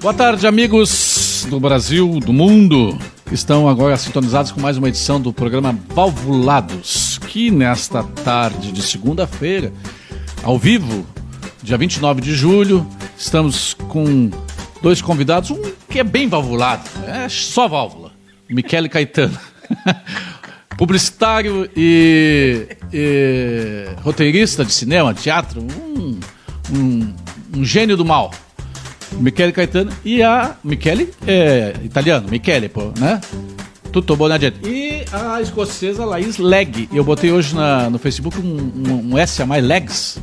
Boa tarde, amigos do Brasil, do mundo, estão agora sintonizados com mais uma edição do programa Valvulados, que nesta tarde de segunda-feira, ao vivo, dia 29 de julho, estamos com dois convidados, um que é bem valvulado, é só válvula, Michele Caetano. Publicitário e, e, roteirista de cinema, teatro, um, um, um gênio do mal. Michele Caetano e a Michele é italiano, Michele, pô, né? Tutto bom, né, gente? E a escocesa Laís Leg. Eu botei hoje na, no Facebook um, um, um S a mais Legs.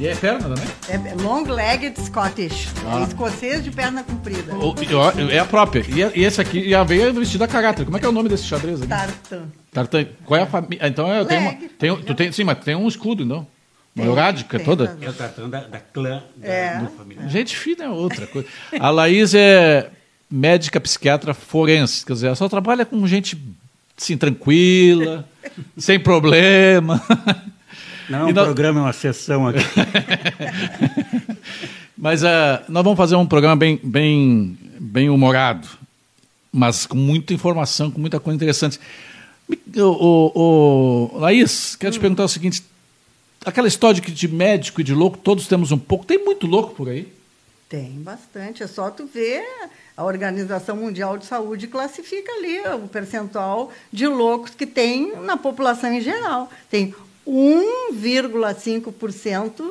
E é perna também? É long-legged Scottish. Ah. É escocês de perna comprida. O- É a própria. E, e esse aqui já veio vestido a caráter. Como é que é o nome desse xadrez aqui? Tartan. Tartan. Qual é a família? Então eu tenho uma. Tenho, tu tem, sim, mas tem um escudo, então. Uma Tem, eurádica tem, toda. tá. É o Tartan da, da clã da, É. do família. Gente fina é outra coisa. A Laís é médica psiquiatra forense, quer dizer, ela só trabalha com gente assim, tranquila, sem problema. Não é um E nós- programa, é uma sessão aqui. Mas ah, nós vamos fazer um programa bem, bem, bem humorado, mas com muita informação, com muita coisa interessante. O, o, o- Laís, quero te perguntar o seguinte: aquela história de que de médico e de louco, todos temos um pouco. Tem muito louco por aí? Tem bastante. É só tu ver a Organização Mundial de Saúde classifica ali o percentual de loucos que tem na população em geral. Tem 1,5%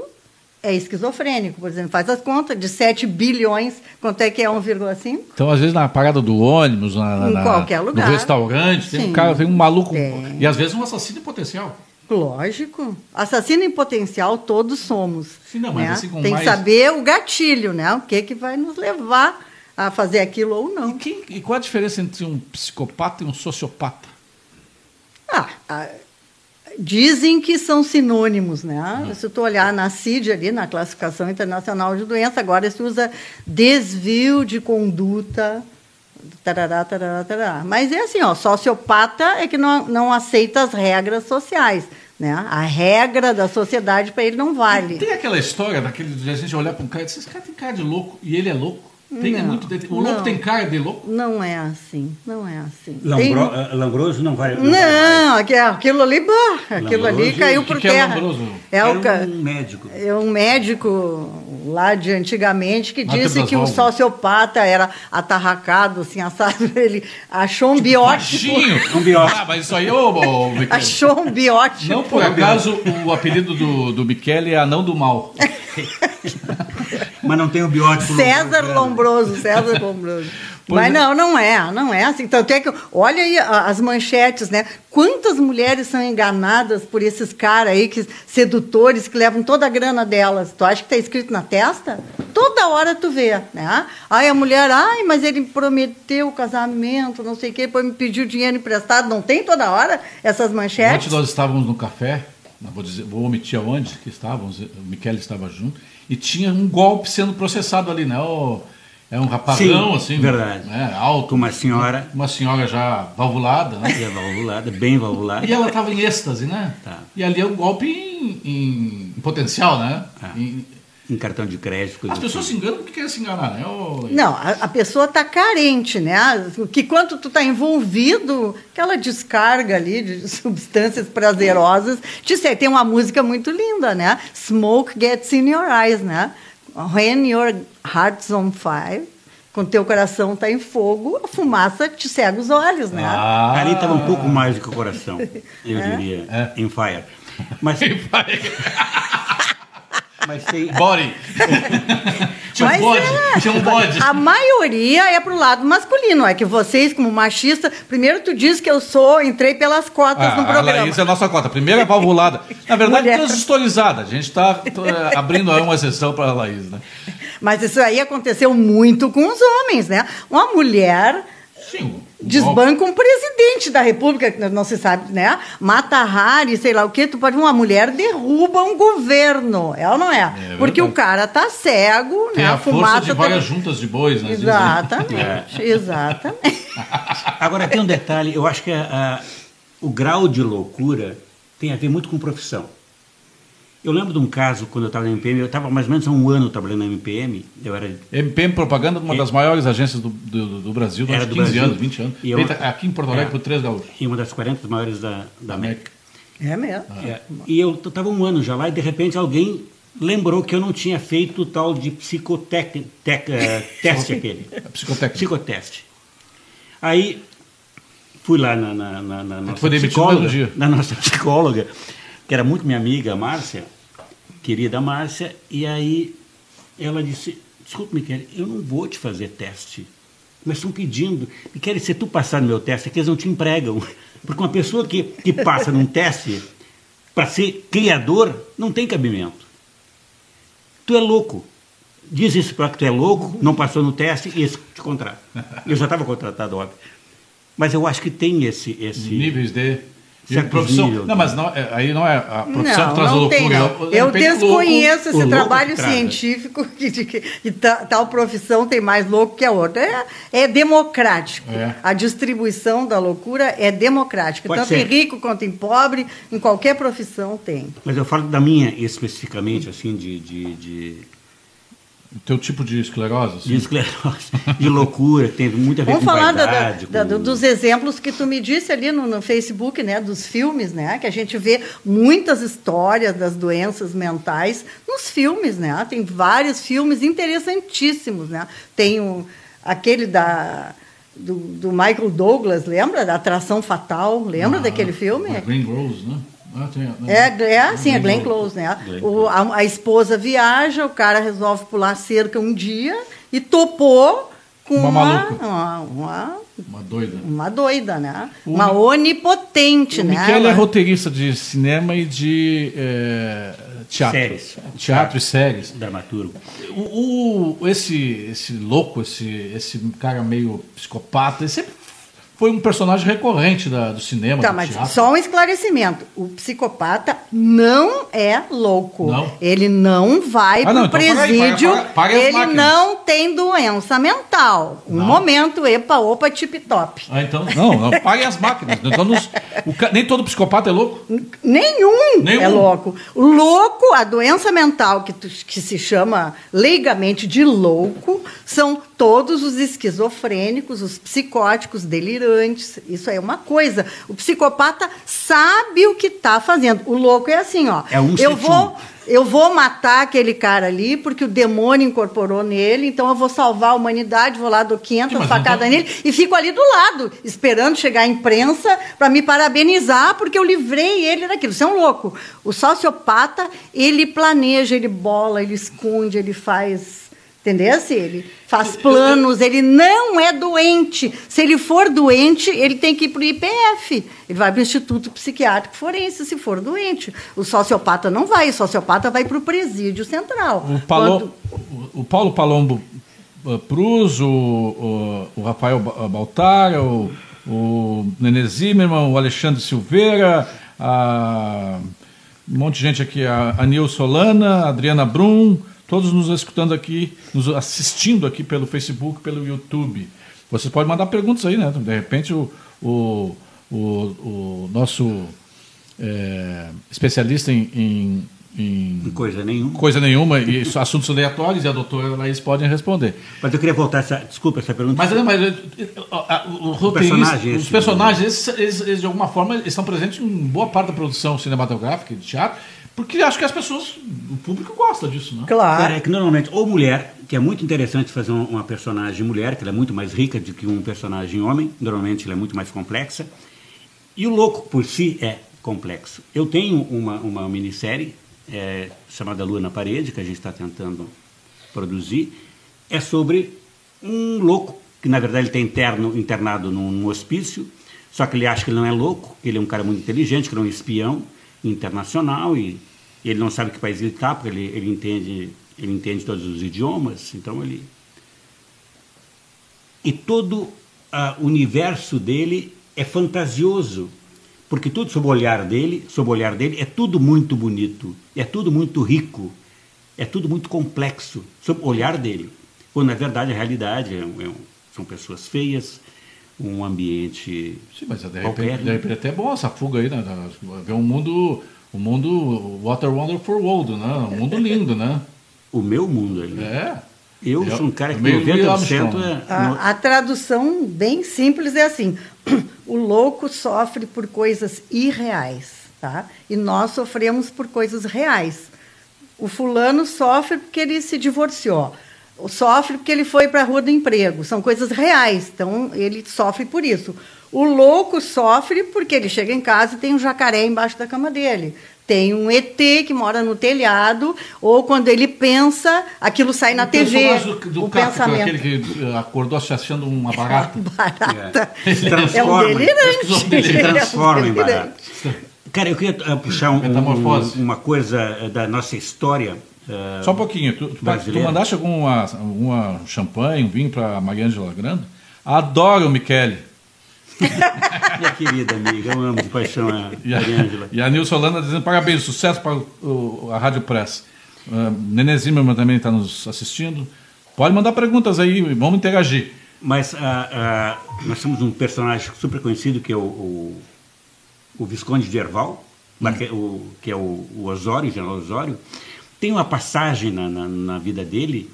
é esquizofrênico, por exemplo. Faz as contas de 7 bilhões, quanto é que é 1,5? Então, às vezes, na parada do ônibus, na, na- Em qualquer lugar. no restaurante, tem um Sim. cara, vem um maluco. Tem. E às vezes um assassino potencial. Lógico. Assassino em potencial todos somos. Sim, não, né? assim Tem mais- que saber o gatilho, né? O que, que vai nos levar a fazer aquilo ou E, não. quem- e qual a diferença entre um psicopata e um sociopata? Ah, ah, dizem que são sinônimos, né? Se tu olhar na CID ali, na Classificação Internacional de Doença, agora se usa desvio de conduta, tarará, tarará, tarará. Mas é assim, ó, sociopata é que não, não aceita as regras sociais, né? A regra da sociedade para ele não vale. Tem aquela história daquele de a gente olhar para um cara e dizer, esse cara tem cara de louco e ele é louco. Tem Não, muito. O louco não. tem cara de louco? Não é assim, não é assim. Lambro, Tem- eh, Lambroso não vai. Não, vai. Não, aqui- aquilo ali, bah, aquilo ali Lambroso, caiu o por que que é terra. Lambroso? É o um médico. É um médico lá de antigamente que disse que o sociopata era atarracado, assim, assado. Ele achou um biótipo. Baixinho. Um biótipo. Ah, mas isso aí, ô, ô, Michele. Achou um biótipo. Não por acaso o apelido do, do Michele é Anão do Mal. Mas não tem o biótipo. César Lambroso, né? Lombroso, César Lombroso. Mas é. não, não é, não é assim. Tanto é que, olha aí as manchetes, né? Quantas mulheres são enganadas por esses caras aí, que, sedutores, que levam toda a grana delas? Tu acha que está escrito na testa? Toda hora tu vê, né? Aí a mulher, ai, mas ele prometeu o casamento, não sei o quê, depois me pediu dinheiro emprestado. Não tem toda hora essas Ontem manchetes? nós estávamos no café, vou, dizer, vou omitir aonde que estávamos, o Michele estava junto, e tinha um golpe sendo processado ali, né? O, é um rapazão, Sim, assim, verdade. Né? alto. Uma senhora. Uma senhora já valvulada, né? E é valvulada, bem valvulada. E ela estava em êxtase, né? Tá. E ali é um golpe em, em- em potencial, né? Ah. Em- Em cartão de crédito. as pessoas assim. se enganam porque querem se enganar, né? Ô, Não, a, a pessoa está carente, né? Que quando tu está envolvido, aquela descarga ali de substâncias prazerosas, te sei, tem uma música muito linda, né? Smoke gets in your eyes, né? When your heart's on fire, quando teu coração está em fogo, a fumaça te cega os olhos, né? Ah, Ali estava um pouco mais do que o coração, eu diria, É. em fire. Mas, mas tem, Body. tinha um bode. é, Tinha um bode. A maioria é pro lado masculino. É que vocês, como machistas, primeiro tu diz que eu sou, entrei pelas cotas Ah, no programa. Laís é a nossa cota. Primeira valvulada. Na verdade, Mulher. transistorizada. A gente está abrindo aí uma exceção para a Laís, né? Mas isso aí aconteceu muito com os homens, né? Uma mulher Sim. desbanca um presidente da República, que não se sabe, né? Mata Hari, sei lá o quê. Tu pode uma mulher derruba um governo, é ou não é? verdade. Porque o cara tá cego, Tem né? a força fumaça de várias juntas de bois, né? Exatamente, exatamente. Agora tem um detalhe, eu acho que a- a- o grau de loucura tem a ver muito com profissão. Eu lembro de um caso, quando eu estava na MPM, eu estava mais ou menos há um ano trabalhando na MPM, eu era... MPM Propaganda, uma É. das maiores agências do, do, do Brasil, durante do 15 Brasil. anos, 20 anos. E eu- Feita aqui em Porto Alegre É. por três gaúchos. e uma das 40 maiores da, da América. É mesmo. É, e eu estava um ano já lá e de repente alguém lembrou que eu não tinha feito o tal de psicotec, tec, eh, teste aquele. A psicotécnica. Psicoteste. Aí fui lá na, na, na, na nossa psicóloga, dia. na nossa psicóloga, que era muito minha amiga, a Márcia, querida Márcia, e aí ela disse, desculpe, Michele, eu não vou te fazer teste. Mas estão pedindo, Michele, se tu passar no meu teste, aqui eles não te empregam. Porque uma pessoa que, que passa num teste para ser criador não tem cabimento. Tu é louco. Diz isso para que tu é louco, não passou no teste e esse te contrata. Eu já estava contratado, óbvio. Mas eu acho que tem esse. esse Níveis de, de Certos profissão. Não, mas não, é- aí não é a profissão Não, que traz a não loucura. tem, não. Eu repente, desconheço o esse louco trabalho que científico que, de que, que ta- tal profissão tem mais louco que a outra. É, é democrático. É. A distribuição da loucura é democrática. Pode Tanto ser. em rico quanto em pobre, em qualquer profissão tem. Mas eu falo da minha especificamente, assim, de, de, de, teu tipo de esclerose? assim? de esclerose, de loucura, que tem muito a ver Vamos com falar da- vaidade. da- com- dos exemplos que tu me disse ali no, no Facebook, né, dos filmes, né, que a gente vê muitas histórias das doenças mentais nos filmes, né? Tem vários filmes interessantíssimos, né? Tem o, aquele da do, do Michael Douglas, lembra da Atração Fatal? Lembra Ah, daquele filme? Green Rose, né? Ah, tem? É, é assim, a Glenn Glenn Close, né? Glenn O, a, a esposa viaja, o cara resolve pular cerca um dia e topou com Uma uma, maluca. uma, uma, Uma doida. uma doida, né? O uma onipotente, O né? Michele é roteirista de cinema e de é, teatro. Séries. Teatro e séries. Dramaturgo. O, o- esse, esse louco, esse, esse cara meio psicopata, ele sempre foi um personagem recorrente da- do cinema, Tá, do mas teatro. só um esclarecimento. O psicopata não é louco. Não? Ele não vai Ah, não, pro então paga aí, presídio. paga- paga- paga as ele não tem doença mental. Um Não. momento, epa, opa, tip-top. Ah, então, não, não, paguem as máquinas. Então, nos- o nem todo psicopata é louco. Nenhum, Nenhum. é louco. O louco, a doença mental que, tu- que se chama leigamente de louco, são todos os esquizofrênicos, os psicóticos, delirantes. Isso é uma coisa. O psicopata sabe o que está fazendo. O louco é assim, ó. É um eu vou eu vou matar aquele cara ali porque o demônio incorporou nele, então eu vou salvar a humanidade, vou lá, dou 500 Sim, facadas então- nele e fico ali do lado, esperando chegar a imprensa para me parabenizar porque eu livrei ele daquilo. Você é um louco. O sociopata, ele planeja, ele bola, ele esconde, ele faz. Entendeu? Se ele faz planos, ele não é doente. Se ele for doente, ele tem que ir para o IPF. Ele vai para o Instituto Psiquiátrico Forense se for doente. O sociopata não vai, o sociopata vai para o presídio central. O, Palo- Quando- o- Paulo Palombo uh, Prus, o, o, o Rafael Ba- Baltar, o, o Nenê Zimmermann, o Alexandre Silveira, a, um monte de gente aqui, a, a Nil Solana, a Adriana Brum, todos nos escutando aqui, nos assistindo aqui pelo Facebook, pelo YouTube. Vocês podem mandar perguntas aí, né? De repente o, o, o, o nosso é, especialista em- em- em Não coisa nenhuma. coisa nenhuma e assuntos aleatórios e a doutora Laís podem responder. Mas eu queria voltar essa. Desculpa essa pergunta. Mas, mas eh, a- o roteirista, personagem os personagens, esses, eles, eles, de alguma forma, estão presentes em boa parte da produção cinematográfica e de teatro, porque acho que as pessoas, o público gosta disso, né? Claro. É que normalmente, ou mulher, que é muito interessante fazer um- uma personagem mulher, que ela é muito mais rica do que um personagem homem, normalmente ela é muito mais complexa. E o louco por si é complexo. Eu tenho uma, uma minissérie é, chamada Lua na Parede, que a gente está tentando produzir, é sobre um louco, que na verdade ele está interno, internado num, num hospício, só que ele acha que ele não é louco, que ele é um cara muito inteligente, que ele é um espião internacional e ele não sabe que país ele está, porque ele, ele, entende, ele entende todos os idiomas, então ele... E todo ah, o universo dele é fantasioso, porque tudo sob o olhar dele, sob o olhar dele, é tudo muito bonito, é tudo muito rico, é tudo muito complexo, sob o olhar dele. Quando na verdade a realidade é é um- são pessoas feias, um ambiente Sim, mas de qualquer, repente, de repente até é bom essa fuga aí, né? Ver um mundo o mundo Water Wonderful World, né? Um mundo lindo, né? O meu mundo ali. É. Eu Eu- sou um cara que meio Louis 90% Armstrong. é. no- A, a tradução bem simples é assim: o louco sofre por coisas irreais, tá? E nós sofremos por coisas reais. O fulano sofre porque ele se divorciou. Sofre porque ele foi para a rua do emprego. São coisas reais, então ele sofre por isso. O louco sofre porque ele chega em casa e tem um jacaré embaixo da cama dele. Tem um ET que mora no telhado, ou quando ele pensa, aquilo sai na O TV. do, do o Kafka, pensamento. aquele que eh, acordou se achando uma barata. barata. É. Se É um transforma. delirante. Se Se transforma É em um barato. delirante. Cara, eu queria eh, puxar um- um- Metamorfose. uma coisa eh, da nossa história. Eh, Só um pouquinho. Tu, tu, tu mandaste alguma, alguma champanhe, um vinho para Mariângela Grande? Adoro o Michele. Minha querida amiga, eu amo de paixão a Mariângela. e a Nilson Holanda dizendo parabéns, sucesso para o- a Rádio Press. Uh, Nenê Zimmermann também está nos assistindo. Pode mandar perguntas aí, vamos interagir. Mas ah, ah, nós temos um personagem super conhecido que é o, o, o Visconde de Erval, que, é o, que é o, o Osório, o General Osório. Tem uma passagem na, na, na vida dele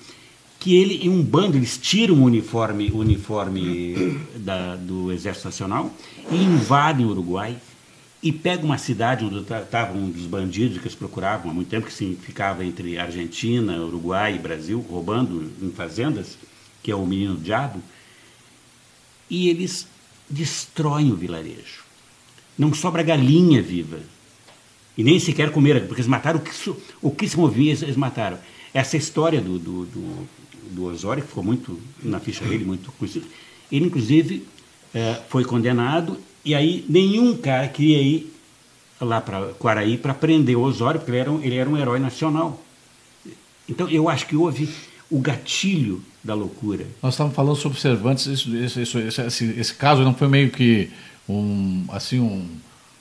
que ele, em um bando, eles tiram o uniforme, uniforme da, do Exército Nacional e invadem o Uruguai e pegam uma cidade onde estavam um dos bandidos que eles procuravam há muito tempo, que se ficava entre Argentina, Uruguai e Brasil, roubando em fazendas, que é o Menino Diabo, e eles destroem o vilarejo. Não sobra galinha viva. E nem sequer comer, porque eles mataram o que, o que se movia, eles mataram. Essa história do, do, do, do Osório, que ficou muito na ficha dele, muito conhecido, ele, inclusive, eh, foi condenado, e aí nenhum cara queria ir lá para Quaraí para prender o Osório, porque ele era, um, ele era um herói nacional. Então, eu acho que houve o gatilho da loucura. Nós estávamos falando sobre Cervantes, isso, isso, isso, esse, esse, esse caso não foi meio que um, assim, um,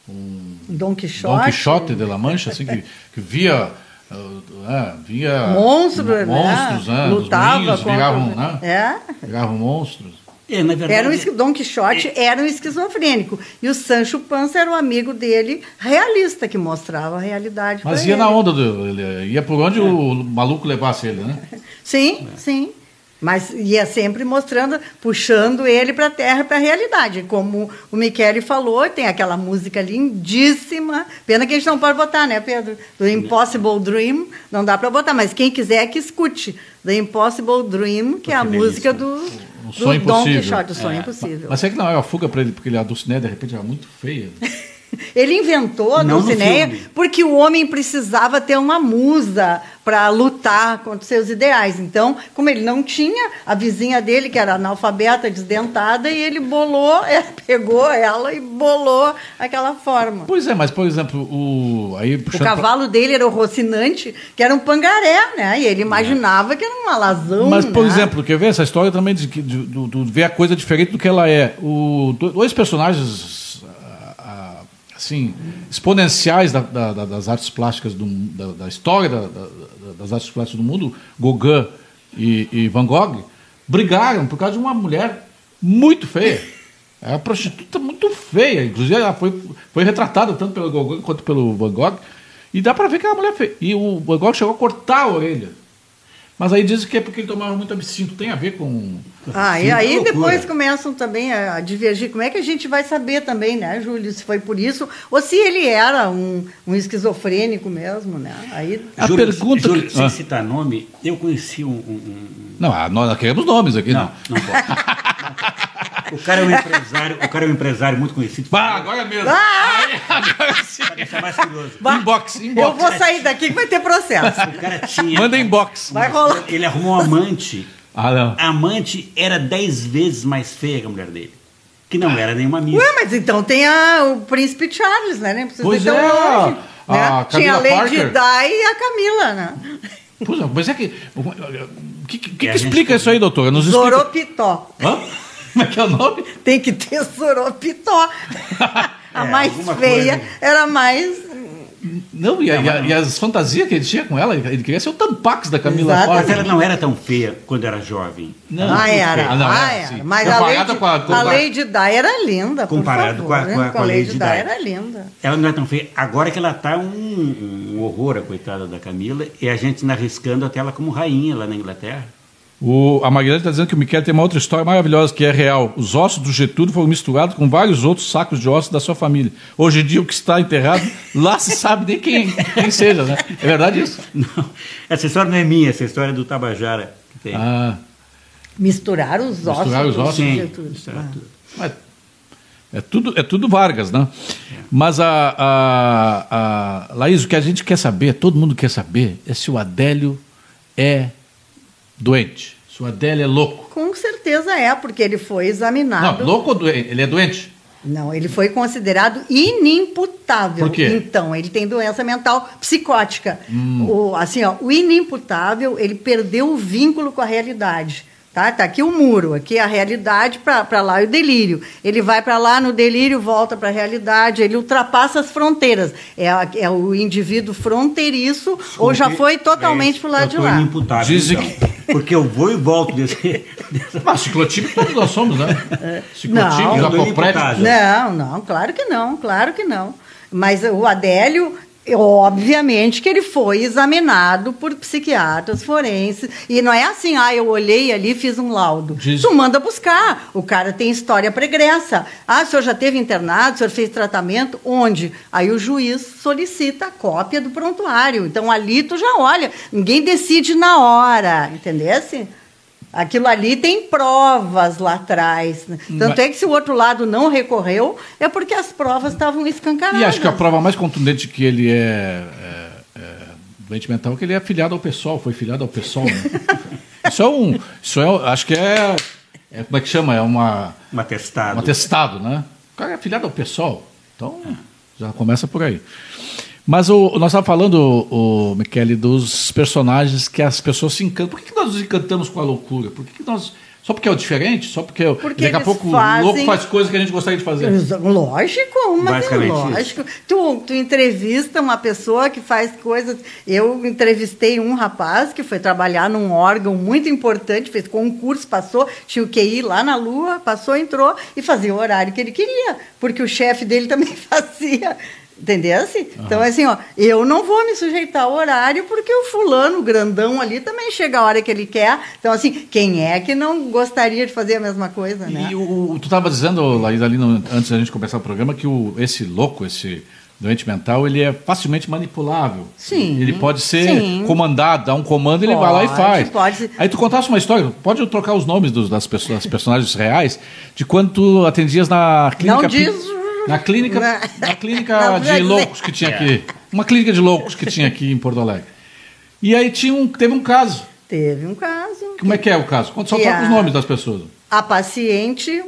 um Dom Quixote. Dom Quixote de La Mancha, assim, que, que via, uh, é, via Monstro, né? monstros, né? Os Lutava moinhos contra- né? É. Viravam monstros. É, na verdade, Era um, Dom Quixote era um esquizofrênico. E o Sancho Panza era o amigo dele, realista, que mostrava a realidade. Mas ia ele. na onda, do, ele ia por onde o maluco levasse ele, né? Sim, sim. Mas ia sempre mostrando, puxando ele para a terra, para a realidade. Como o Michele falou, tem aquela música lindíssima. Pena que a gente não pode botar, né, Pedro? Do Impossible Dream, não dá para botar, mas quem quiser que escute. The Impossible Dream, que é a Que música delícia. do, O do sonho Dom impossível. Quixote, o sonho É. impossível. Mas será que não é uma fuga para ele, porque ele, a Dulcinea, de repente, era muito feia? Ele inventou a filme. porque o homem precisava ter uma musa para lutar contra os seus ideais. Então, como ele não tinha, a vizinha dele, que era analfabeta, desdentada, e ele bolou, é, pegou ela e bolou aquela forma. Pois é, mas, por exemplo, o... Aí, O puxando pra- cavalo dele era o Rocinante, que era um pangaré, né? E ele imaginava que era um alazão. Mas, por né? exemplo, quer ver essa história também de, que- de, do, do ver a coisa diferente do que ela é. O, do- dois personagens assim exponenciais da- da- da- das artes plásticas do, da, da história da- da- das artes plásticas do mundo, Gauguin e, e Van Gogh, brigaram por causa de uma mulher muito feia. É uma prostituta muito feia. Inclusive, ela foi, foi retratada tanto pelo Gauguin quanto pelo Van Gogh. E dá para ver que é uma mulher feia. E o Van Gogh chegou a cortar a orelha. Mas aí dizem que é porque ele tomava muito absinto. Tem a ver com. Ah, e Sim, aí depois começam também a a divergir. Como é que a gente vai saber também, né, Júlio, se foi por isso ou se ele era um, um esquizofrênico mesmo, né? Aí A Júlio, pergunta Júlio, que- sem Ah. citar nome, eu conheci um... um- um- Não, ah, nós queremos nomes aqui. Não, Não. não pode. O cara é um empresário, o cara é um empresário muito conhecido. Bah, agora mesmo. Ah! Aí, agora sim. Para deixar mais curioso. Inbox, eu inbox. vou sair daqui que vai ter processo. O cara tinha. Manda inbox. Vai rolar. Ele arrumou um amante. Ah, não. A amante era dez vezes mais feia que a mulher dele. Que não era nenhuma miss. Ué, mas então tem a, o príncipe Charles, né? Nem precisa Pois é, longe. a né? Tinha a Lady Parker. Di e a Camila, né? Pois é, mas é que. O que, que, que explica isso aí, doutora? Nos explica. Zoropitó. Hã? Como é que é o nome? Tem que ter Zoropitó. a É, mais feia coisa. era mais Não, e, a- e a- e as fantasias que ele tinha com ela, ele queria ser o Tampax da Camila Exato. Mas ela não era tão feia quando era jovem. Não, ah, era. Ah, não, ah, era, era. sim. Mas a Comparada Lady, com a- com a a- Lady Di era linda, por Comparado favor, com a- né? com a- com a Lady Di Di. era linda. Ela não é tão feia. Agora que ela tá um, um horror, a coitada da Camila, e a gente na arriscando até ela como rainha lá na Inglaterra. O, a Maguilhães está dizendo que o Michele tem uma outra história maravilhosa, que é real. Os ossos do Getúlio foram misturados com vários outros sacos de ossos da sua família. Hoje em dia, o que está enterrado, lá se sabe nem quem, quem seja, né? É verdade isso? Não, essa história não é minha, essa história é do Tabajara que tem. Ah, Misturar os ossos. Misturar os do ossos. Sim, Getúlio. Ah. mas é tudo, é tudo Vargas, né? Mas a, a, a Laís, o que a gente quer saber, todo mundo quer saber, é se o Adélio é doente. Se o Adélio é louco. Com certeza é, porque ele foi Não, examinado. louco ou doente? Ele é doente? Não, ele foi considerado inimputável. Por quê? Então, ele tem doença mental psicótica. Hum. O, assim, ó, o inimputável, ele perdeu o vínculo com a realidade. Tá? tá aqui o muro, aqui a realidade, para lá é o delírio. Ele vai para lá no delírio, volta para a realidade, ele ultrapassa as fronteiras. É, é o indivíduo fronteiriço ou já foi totalmente para o lado de lá. Dizem então. Porque eu vou e volto desse... Mas ciclotímico todos nós somos, né? Não. Tô acoprético. imputado. Não, não, claro que não, claro que não. Mas o Adélio, obviamente que ele foi examinado por psiquiatras forenses. E não é assim, ah, eu olhei ali e fiz um laudo. Diz- Tu manda buscar. O cara tem história pregressa. Ah, o senhor já teve internado, o senhor fez tratamento? Onde? Aí o juiz solicita a cópia do prontuário. Então ali tu já olha. Ninguém decide na hora, entendesse? Aquilo ali tem provas lá atrás. né? Tanto Mas- é que se o outro lado não recorreu, é porque as provas estavam escancaradas. E acho que a prova mais contundente que ele é, é, é doente mental é que ele é afiliado ao PSOL, foi filiado ao PSOL. Né? isso é um. Isso é, acho que é, é. Como é que chama? É uma, Um atestado. um atestado, né? O cara é afiliado ao PSOL. Então, já começa por aí. Mas o, nós estávamos falando, o, Michele, dos personagens que as pessoas se encantam. Por que, que nós nos encantamos com a loucura? Por que, que nós. Só porque é o diferente? Só porque, Porque daqui a pouco fazem- o louco faz coisas que a gente gostaria de fazer. Lógico, mas é lógico. Tu, tu entrevista uma pessoa que faz coisas. Eu entrevistei um rapaz que foi trabalhar num órgão muito importante, fez concurso, passou, tinha o QI lá na Lua, passou, entrou e fazia o horário que ele queria, porque o chefe dele também fazia. Entendeu? Então, assim, ó, eu não vou me sujeitar ao horário porque o fulano, o grandão ali, também chega a hora que ele quer. Então, assim, quem é que não gostaria de fazer a mesma coisa, né? E o, tu estava dizendo, Laís, ali no- antes da gente começar o programa, que o, esse louco, esse doente mental, ele é facilmente manipulável. Sim, Ele pode ser sim. comandado, dá um comando, ele vai lá e Pode, faz. pode. Aí tu contasse uma história, pode eu trocar os nomes dos, das, pessoas, das personagens reais, de quando tu atendias na clínica... Não diz- Na clínica, na clínica Não de dizer. loucos que tinha aqui. Uma clínica de loucos que tinha aqui em Porto Alegre. E aí tinha um, teve um caso. Teve um caso. Como é que é o caso? Conta só troca os nomes das pessoas. A paciente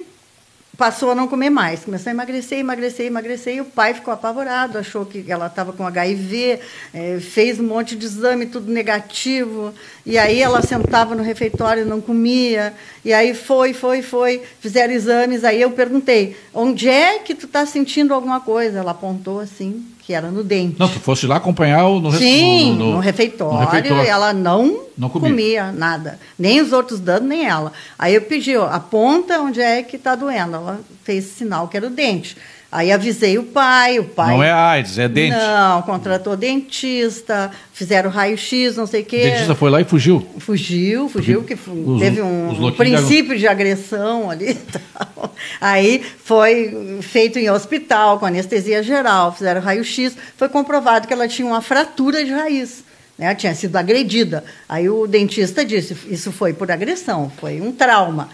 passou a não comer mais, começou a emagrecer, emagrecer, emagrecer, e o pai ficou apavorado, achou que ela estava com HIV, eh, fez um monte de exame, tudo negativo, e aí ela sentava no refeitório, não comia, e aí foi, foi, foi, fizeram exames, aí eu perguntei, onde é que tu está sentindo alguma coisa? Ela apontou assim, que era no dente. Não, tu fosse lá acompanhar o- no, Sim, no, no, refeitório, no refeitório. ela não, Não comia. comia. nada. Nem os outros dando, nem ela. Aí eu pedi, ó, aponta onde é que está doendo. Ela fez sinal que era o dente. Aí avisei o pai, o pai... Não é AIDS, é dente. Não, contratou dentista, fizeram raio-x, não sei o O quê. dentista foi lá e fugiu. Fugiu, fugiu, que fu- Os- teve um, um princípio de agressão ali e tal. Aí foi feito em hospital, com anestesia geral, fizeram raio-x, foi comprovado que ela tinha uma fratura de raiz. Né? Tinha sido agredida. Aí o dentista disse, isso foi por agressão, foi um trauma.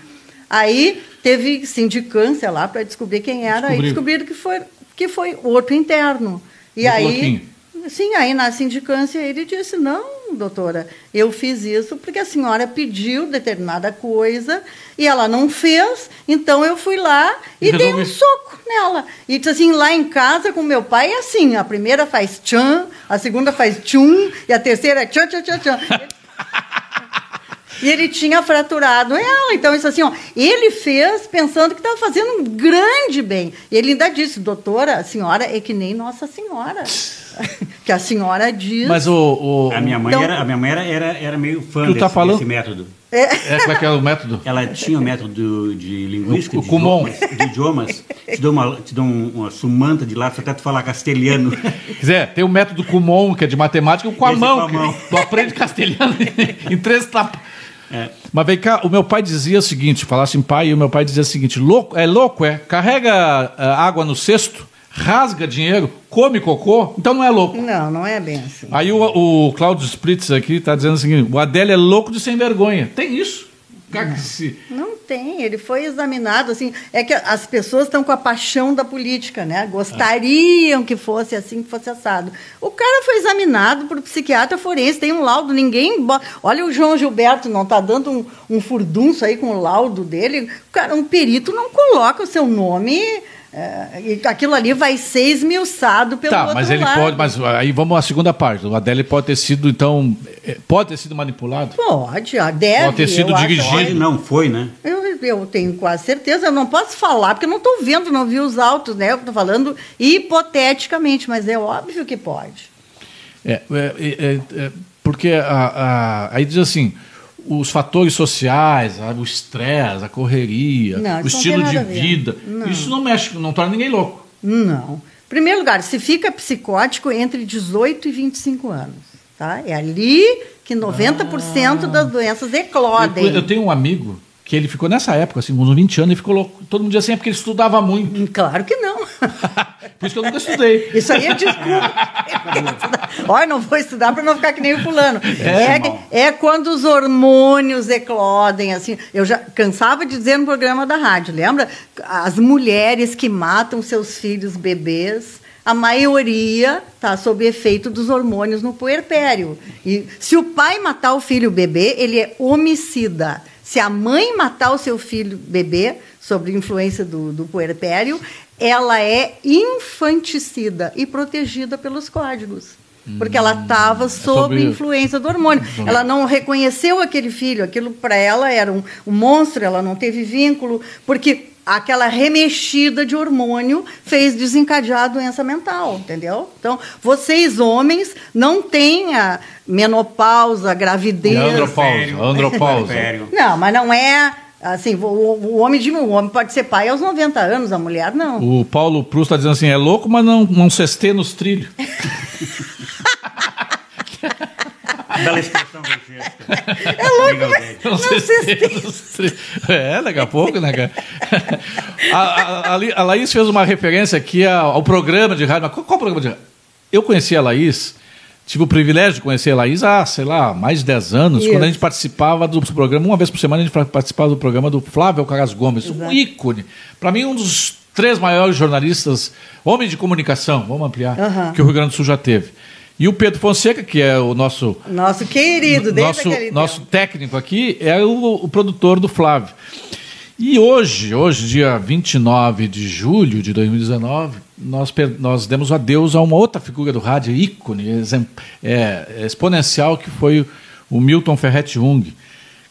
Aí teve sindicância lá para descobrir quem era, Descobriu. e descobriram que foi, que foi outro interno. E aí louquinho. Sim, aí na sindicância ele disse: não, doutora, eu fiz isso porque a senhora pediu determinada coisa e ela não fez, então eu fui lá e dei um soco nela. E disse assim: lá em casa com meu pai é assim: a primeira faz tchan, a segunda faz tchum e a terceira é tchan, tchan, tchan, tchan. E ele tinha fraturado ela. Então, isso assim, ó, ele fez pensando que estava fazendo um grande bem. E ele ainda disse, doutora, a senhora é que nem Nossa Senhora. que a senhora diz. Mas o. o A minha mãe, Então- era, a minha mãe era, era, era meio fã Tu desse, tá falando? desse método. é, como é que é o método? Ela tinha o método de linguística, O- o de, idiomas, de idiomas. Te dou uma, te dou um- uma sumanta de lápis até tu falar castelhano. Quer dizer, tem o método Kumon, que é de matemática, com a Esse mão. com a mão. que Tu aprende castelhano em três tapas. É. Mas vem cá, o meu pai dizia o seguinte, falasse em pai, e o meu pai dizia o seguinte, louco, é louco, é? Carrega ah, água no cesto, rasga dinheiro, come cocô, então não é louco. Não, não é bem assim. Aí o, o Cláudio Spritz aqui está dizendo o seguinte, o Adélio é louco de sem vergonha. Tem isso. Não tem, ele foi examinado, assim, é que as pessoas estão com a paixão da política, né? Gostariam que fosse assim, que fosse assado. O cara foi examinado por psiquiatra forense, tem um laudo, ninguém... Olha o João Gilberto, não está dando um, um furdunço aí com o laudo dele. Cara, um perito não coloca o seu nome... é, aquilo ali vai ser esmiuçado pelo Tá, outro mas ele lado. pode, mas aí vamos à segunda parte. O Adélio pode ter sido, então, eh, pode ter sido manipulado? Pode, deve. Pode ter sido dirigido. Pode, não, foi, né? Eu, eu tenho quase certeza, eu não posso falar, porque eu não estou vendo, não vi os autos, né? Eu estou falando hipoteticamente, mas é óbvio que pode. É, é, é, é, porque a- a- aí diz assim, os fatores sociais, o estresse, a correria, Não, o estilo de vida, Não. isso não mexe, não torna ninguém louco. Não. Em primeiro lugar, se fica psicótico entre 18 e 25 anos. Tá? É ali que 90% das doenças Eu, eclodem. eu tenho um amigo que ele ficou nessa época, assim, uns 20 anos, ele ficou louco. Todo mundo dizia assim, é porque ele estudava muito. Hum, Claro que não. Por isso que eu nunca estudei. Isso aí é desculpa. Olha, não vou estudar para não ficar que nem o fulano. É, que- é quando os hormônios eclodem, assim. Eu já cansava de dizer no programa da rádio, lembra? As mulheres que matam seus filhos bebês, a maioria está sob efeito dos hormônios no puerpério. E se o pai matar o filho bebê, ele é homicida. Se a mãe matar o seu filho bebê, sob influência do, do puerpério, ela é infanticida e protegida pelos códigos. Porque ela estava sob sobre- influência do hormônio. Ela não reconheceu aquele filho, aquilo para ela era um, um monstro, ela não teve vínculo, porque aquela remexida de hormônio fez desencadear a doença mental, entendeu? Então, vocês homens não têm a menopausa, gravidez. Andropausa, andropausa. Não, mas não é assim, o, o homem de o homem pode ser pai aos 90 anos, a mulher não. O Paulo Proust está dizendo assim, é louco, mas não, não cestê nos trilhos. Bela expressão francesa. É louco, mas Não trilhos. É, daqui a pouco, né, cara? A, a, a Laís fez uma referência aqui ao, ao programa de rádio. Mas qual, qual programa de rádio? Eu conheci a Laís, tive o privilégio de conhecer a Laís há, sei lá, mais de 10 anos, Isso. quando a gente participava do programa, uma vez por semana a gente participava do programa do Flávio Caras Gomes, um Exato. ícone. Para mim, um dos três maiores jornalistas, homens de comunicação, vamos ampliar, que o Rio Grande do Sul já teve. E o Pedro Fonseca, que é o nosso Nosso querido, nosso, nosso tempo. técnico aqui é o, o produtor do Flávio. E hoje, hoje, dia 29 de julho de 2019, nós, nós demos adeus a uma outra figura do rádio, ícone, é, exponencial, que foi o, Milton Ferretti Jung,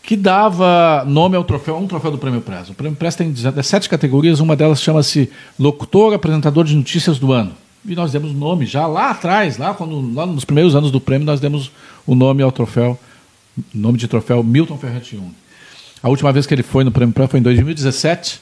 que dava nome ao troféu, um troféu do Prêmio Press. O Prêmio Press tem 17 categorias, uma delas chama-se Locutor Apresentador de Notícias do Ano. E nós demos nome já lá atrás, lá, quando, lá nos primeiros anos do prêmio, nós demos o nome ao troféu, nome de troféu Milton Ferretti Jung. A última vez que ele foi no Prêmio Prêmio foi em 2017.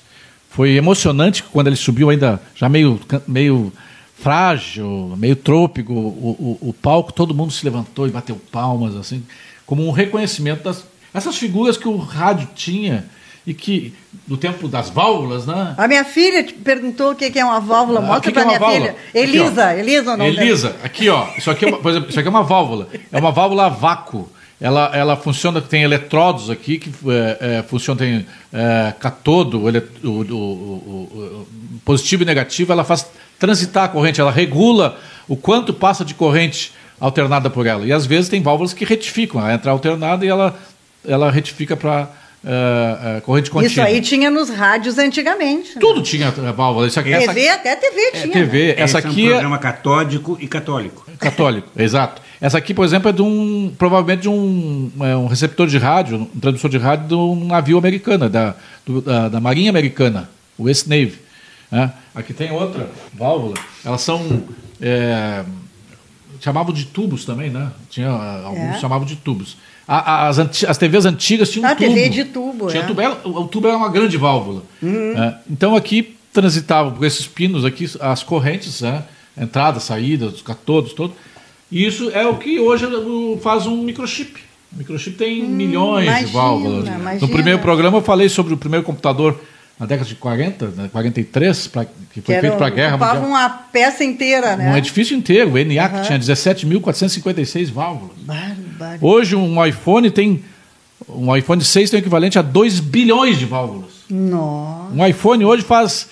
Foi emocionante quando ele subiu ainda já meio, meio frágil, meio trôpego, o, o, o palco, todo mundo se levantou e bateu palmas, assim, como um reconhecimento das essas figuras que o rádio tinha e que, no tempo das válvulas, né? A minha filha te perguntou o que é uma válvula. Ah, Mostra é para uma minha válvula? filha. Aqui. Elisa, Elisa ou não? Elisa, aqui ó, isso aqui é uma, por exemplo, isso aqui é uma válvula, é uma válvula a vácuo. Ela, ela funciona, tem eletrodos aqui que é, é, funciona, tem é, catodo, ele- o- o- o- positivo e negativo, ela faz transitar a corrente, ela regula o quanto passa de corrente alternada por ela. E às vezes tem válvulas que retificam, ela entra alternada e ela, ela retifica para uh, uh, corrente contínua. Isso aí tinha nos rádios antigamente. Né? Tudo tinha válvula. Isso aqui, TV, essa... até TV é, tinha. É, TV. Né? Essa aqui é um programa catódico e católico. Católico, exato. Essa aqui, por exemplo, é de um, provavelmente de um, é um receptor de rádio, um transmissor de rádio de um navio americano, da, do, da, da, Marinha Americana, o West Navy. Né? Aqui tem outra válvula. Elas são. É, chamavam de tubos também, né? Tinha, alguns é. chamavam de tubos. As, as TVs antigas tinham ah, tubo. TV de tubo, tinha é. tubo era, o tubo era uma grande válvula. Uhum. É, então aqui transitavam por esses pinos aqui as correntes, né? entrada, saída, os catodos, todo. E isso é o que hoje faz um microchip. O microchip tem hum, milhões imagina, de válvulas. Imagina. No primeiro programa eu falei sobre o primeiro computador na década de 40, né, 43, pra, que foi que feito para a guerra mundial. uma peça inteira, né? Um edifício inteiro, o ENIAC uhum. tinha 17.456 válvulas. Bárbaro. Hoje um iPhone tem um iPhone 6 tem o equivalente a 2 bilhões de válvulas. Nossa. Um iPhone hoje faz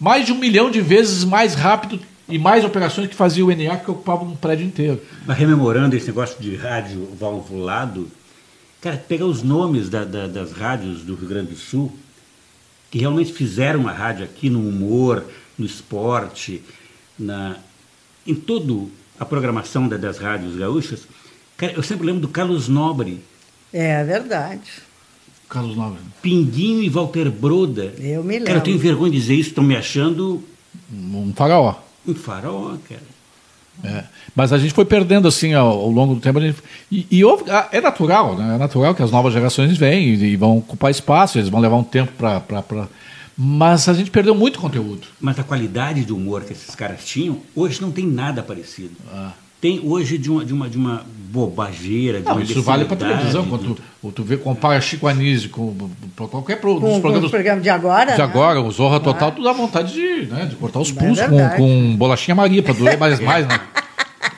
mais de um milhão de vezes mais rápido e mais operações que fazia o ENIAC que ocupava um prédio inteiro. Mas rememorando esse negócio de rádio valvulado, cara, pegar os nomes da, da, das rádios do Rio Grande do Sul, que realmente fizeram a rádio aqui no humor, no esporte, na, em toda a programação da, das rádios gaúchas, eu sempre lembro do Carlos Nobre. É verdade. Carlos Nobre. Pinguinho e Walter Broda. Eu me lembro. Cara, eu tenho vergonha de dizer isso, estão me achando... Um faraó. Um faraó, cara. É. Mas a gente foi perdendo assim ao, ao longo do tempo. Gente, e, e houve, ah, é natural, né? é natural que as novas gerações vêm e, e vão ocupar espaço, eles vão levar um tempo para. Mas a gente perdeu muito conteúdo. Mas a qualidade de humor que esses caras tinham, hoje não tem nada parecido. Ah. Tem hoje de uma, de uma, de uma bobageira, de não, uma Isso vale para televisão, quando tu, tu vê, compara Chico Anísio com, com qualquer pro, com, dos programas. Com programa de agora. De né? agora, o Zorra Total, tu dá vontade de, né, de cortar os é pulsos é com, com bolachinha Maria, para doer mais, mais, né?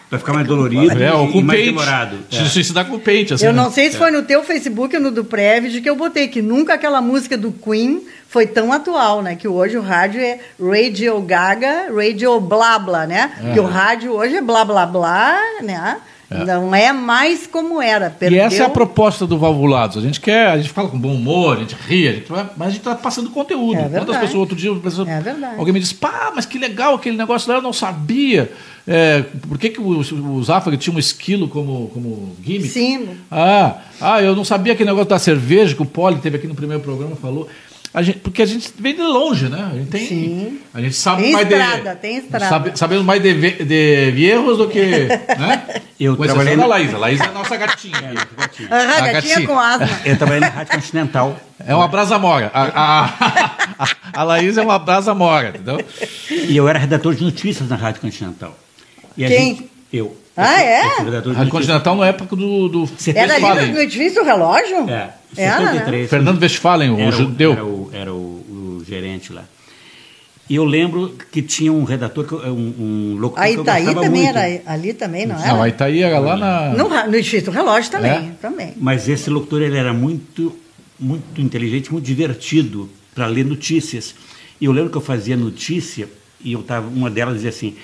Vai ficar mais dolorido é, ou com mais pente. demorado. É. Se, se dá com pente. Assim, eu não né? sei se foi no teu Facebook ou no do Previd que eu botei que nunca aquela música do Queen foi tão atual, né? Que hoje o rádio é Radio Gaga, Radio Blá Blá, né? É. Que o rádio hoje é blá blá blá, né? É. Não é mais como era. Perdeu... E essa é a proposta do Valvulados. A gente quer, a gente fala com bom humor, a gente ri, a gente vai, mas a gente está passando conteúdo. É Quantas pessoas outro dia, pessoa, é alguém me disse, pá, mas que legal aquele negócio lá, eu não sabia. É, por que, que o, o Zafra tinha um esquilo como, como gimmick? Sim. Ah, ah, eu não sabia aquele negócio da cerveja que o Poli teve aqui no primeiro programa, falou. A gente, porque a gente vem de longe, né? A gente tem. Sim. A gente sabe tem mais estrada, de. Tem estrada. Sabe, sabemos mais de, de viejos do que. Né? Eu com trabalhei na Laís. A Laís é a nossa gatinha. É, gatinha. Ah, gatinha, gatinha com asma. Eu trabalhei na Rádio Continental. É uma brasa mora. A, a, a, a Laís é uma brasa mora, entendeu? E eu era redator de notícias na Rádio Continental. E Quem? Eu. Ah, é? Rádio Continental na época do. do era ali no edifício do relógio? É. 73. Né? Fernando Westphalen, o era judeu. Era o, era o gerente lá. E eu lembro que tinha um redator, um, um locutor a Itaí que eu também muito. era ali também, não era? Não, a Itaí era lá na... No, no Instituto Relógio também, é? também. Mas esse locutor ele era muito, muito inteligente, muito divertido para ler notícias. E eu lembro que eu fazia notícia e eu tava, uma delas dizia assim,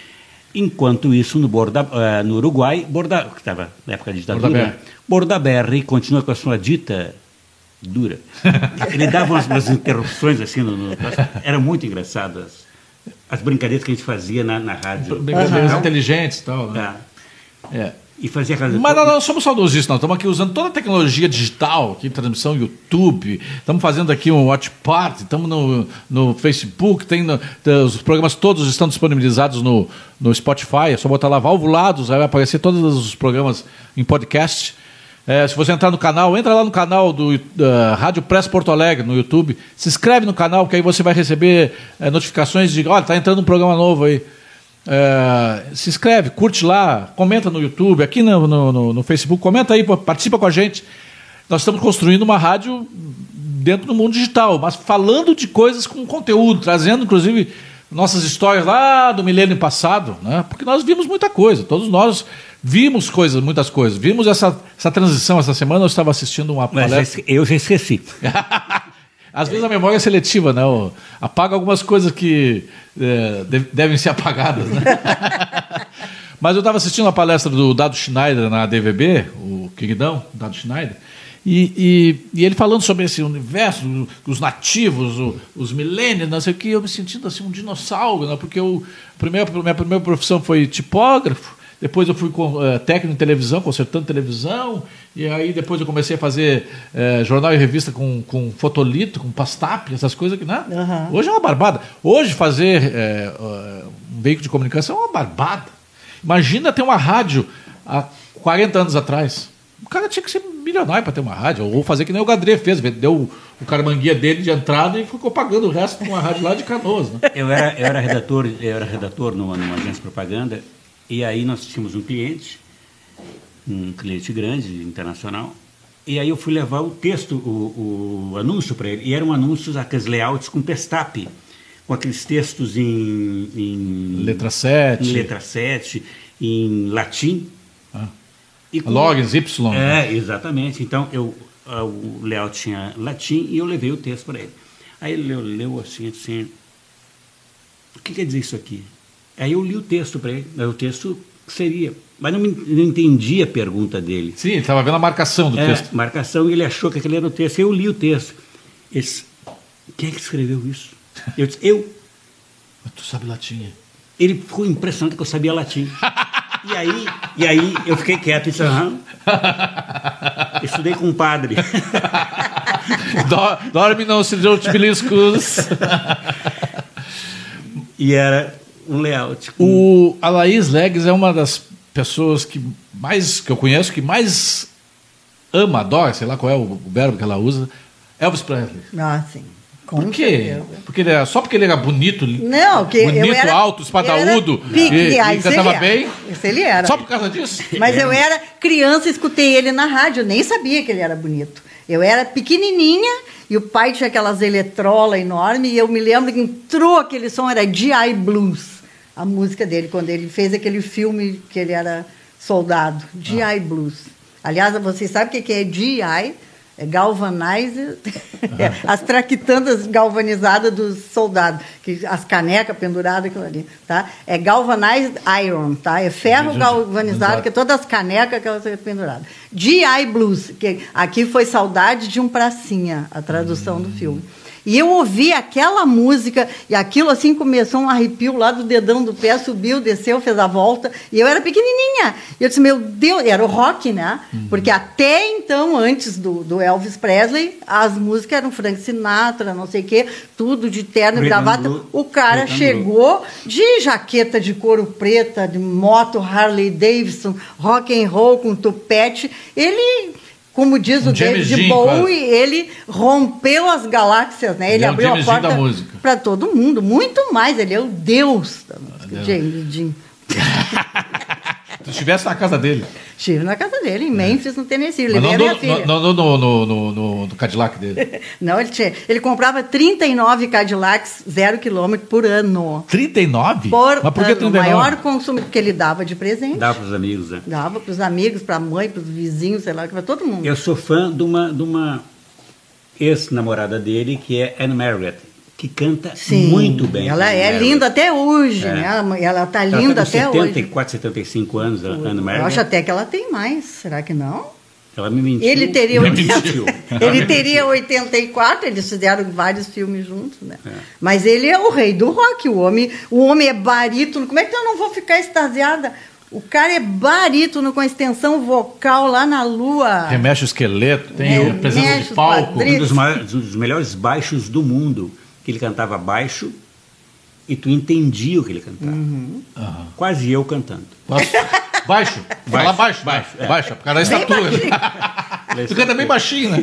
enquanto isso no, Borda, uh, no Uruguai, Borda, que estava na época da ditadura, Bordaberry continua com a sua dita dura. Ele dava umas, umas interrupções assim, no, no, era muito engraçado as, as, brincadeiras que a gente fazia na, na rádio. Brincadeiras uhum. inteligentes e tal. Né? É. é. E aquelas... Mas não, não somos saudosistas, não. Estamos aqui usando toda a tecnologia digital, aqui, transmissão YouTube, estamos fazendo aqui um watch party, estamos no, no Facebook, tem no, os programas todos estão disponibilizados no, no Spotify, é só botar lá Valvulados, aí vai aparecer todos os programas em podcast. É, se você entrar no canal, entra lá no canal do uh, Rádio Press Porto Alegre, no YouTube. Se inscreve no canal, que aí você vai receber é, notificações de, olha, está entrando um programa novo aí. É, se inscreve, curte lá, comenta no YouTube, aqui no, no, no, Facebook, comenta aí, participa com a gente. Nós estamos construindo uma rádio dentro do mundo digital, mas falando de coisas com conteúdo, trazendo inclusive nossas histórias lá do milênio passado, né? porque nós vimos muita coisa, todos nós Vimos coisas, muitas coisas. Vimos essa, essa transição essa semana. Eu estava assistindo uma palestra. eu já esqueci. Às vezes a memória é seletiva, né? Apaga algumas coisas que é, devem ser apagadas, né? Mas eu estava assistindo uma palestra do Dado Schneider na DVB, o queridão, Dado Schneider, E, e, e ele falando sobre esse universo, os nativos, o, os milênios, não sei o que, eu me sentindo assim um dinossauro, né? porque eu, primeiro, minha primeira profissão foi tipógrafo, depois eu fui com, uh, técnico em televisão, consertando televisão, e aí depois eu comecei a fazer uh, jornal e revista com, com fotolito, com pastap, essas coisas que, né? Uhum. Hoje é uma barbada. Hoje fazer uh, um veículo de comunicação é uma barbada. Imagina ter uma rádio há 40 anos atrás. O cara tinha que ser milionário para ter uma rádio, ou fazer que nem o Gadré fez, deu o caramanguia dele de entrada e ficou pagando o resto com a rádio lá de Canoas. Né? Eu, era, eu era redator, eu era redator numa, numa agência de propaganda e aí nós tínhamos um cliente, um cliente grande, internacional, e aí eu fui levar o texto, o, o anúncio para ele. E eram anúncios, aqueles layouts com pestape, com aqueles textos em... em letra 7. Em letra 7, em latim. Ah. E com, Logins, Y. É, né? exatamente. Então, eu, o layout tinha latim e eu levei o texto para ele. Aí ele leu, leu assim, assim, o que quer dizer isso aqui? Aí eu li o texto para ele, o texto seria, mas não, me, não entendi a pergunta dele. Sim, ele estava vendo a marcação do é, texto. Marcação e ele achou que aquele era o texto. Eu li o texto. Ele disse, quem é que escreveu isso? Eu disse, eu. Mas tu sabe latim? Ele ficou impressionado que eu sabia latim. E aí, e aí eu fiquei quieto e disse, aham. Estudei com um padre. Dorme não se beliscos. e era um layout. O, a Laís Legs é uma das pessoas que mais que eu conheço que mais ama, adora, sei lá qual é o, o verbo que ela usa, Elvis Presley. Ah, sim. Com Por quê? Certeza. Porque ele era, só porque ele era bonito, não, que bonito, era, alto, espadaúdo, pique, e, e cantava bem. Isso ele era. Só por causa disso? Mas é. eu era criança, escutei ele na rádio, nem sabia que ele era bonito. Eu era pequenininha e o pai tinha aquelas eletrolas enormes e eu me lembro que entrou aquele som, era G.I. Blues a música dele, quando ele fez aquele filme que ele era soldado, GI ah. Blues. Aliás, vocês sabem o que é GI? É galvanizer, é, as traquitandas galvanizadas dos soldados, que as canecas penduradas aquilo ali, tá? É galvanized iron, tá? É ferro galvanizado, que é todas as canecas que elas penduradas. GI Blues, que aqui foi saudade de um pracinha, a tradução do filme. E eu ouvi aquela música e aquilo assim começou um arrepio lá do dedão do pé, subiu, desceu, fez a volta. E eu era pequenininha. E eu disse, meu Deus, era o rock, né? Uhum. Porque até então, antes do, do, Elvis Presley, as músicas eram Frank Sinatra, não sei o quê, tudo de terno e gravata. O cara chegou de jaqueta de couro preta, de moto Harley Davidson, rock and roll com tupete. Ele como diz um o David Bowie, ele rompeu as galáxias, né? Ele, ele abriu a porta para todo mundo, muito mais. Ele é o deus da música, ah, James Dean. tu estivesse na casa dele. Estive na casa dele, em Memphis, no Tennessee. Mas não, no, filha. no, no, no, no, no, Cadillac dele. não, ele, tinha, ele comprava 39 Cadillacs zero quilômetro por ano. 39? Por Mas por que 39? O maior consumo que ele dava de presente. Dava para os amigos, né? Dava para os amigos, para a mãe, para os vizinhos, sei lá, para todo mundo. Eu sou fã de uma, de uma ex-namorada dele, que é Anne Margaret que canta Sim, muito bem. Ela é linda até hoje, é. né? Ela está linda tá até 74, hoje. 75 anos, a Ana. Eu acho até que ela tem mais, será que não? Ela me mentiu. Ele teria, me mentiu. ele teria 84, eles fizeram vários filmes juntos, né? É. Mas ele é o rei do rock, o homem, o homem é barítono. Como é que eu não vou ficar extasiada? O cara é barítono com extensão vocal lá na lua. Remexe o esqueleto, tem é, presença de palco. Um dos, maiores, um dos melhores baixos do mundo que ele cantava baixo e tu entendia o que ele cantava. Uhum. Uhum. Quase eu cantando. Baixo? Baixo? Fala baixo, baixo. É. Baixo, por causa da estatura. tu canta bem baixinho, né?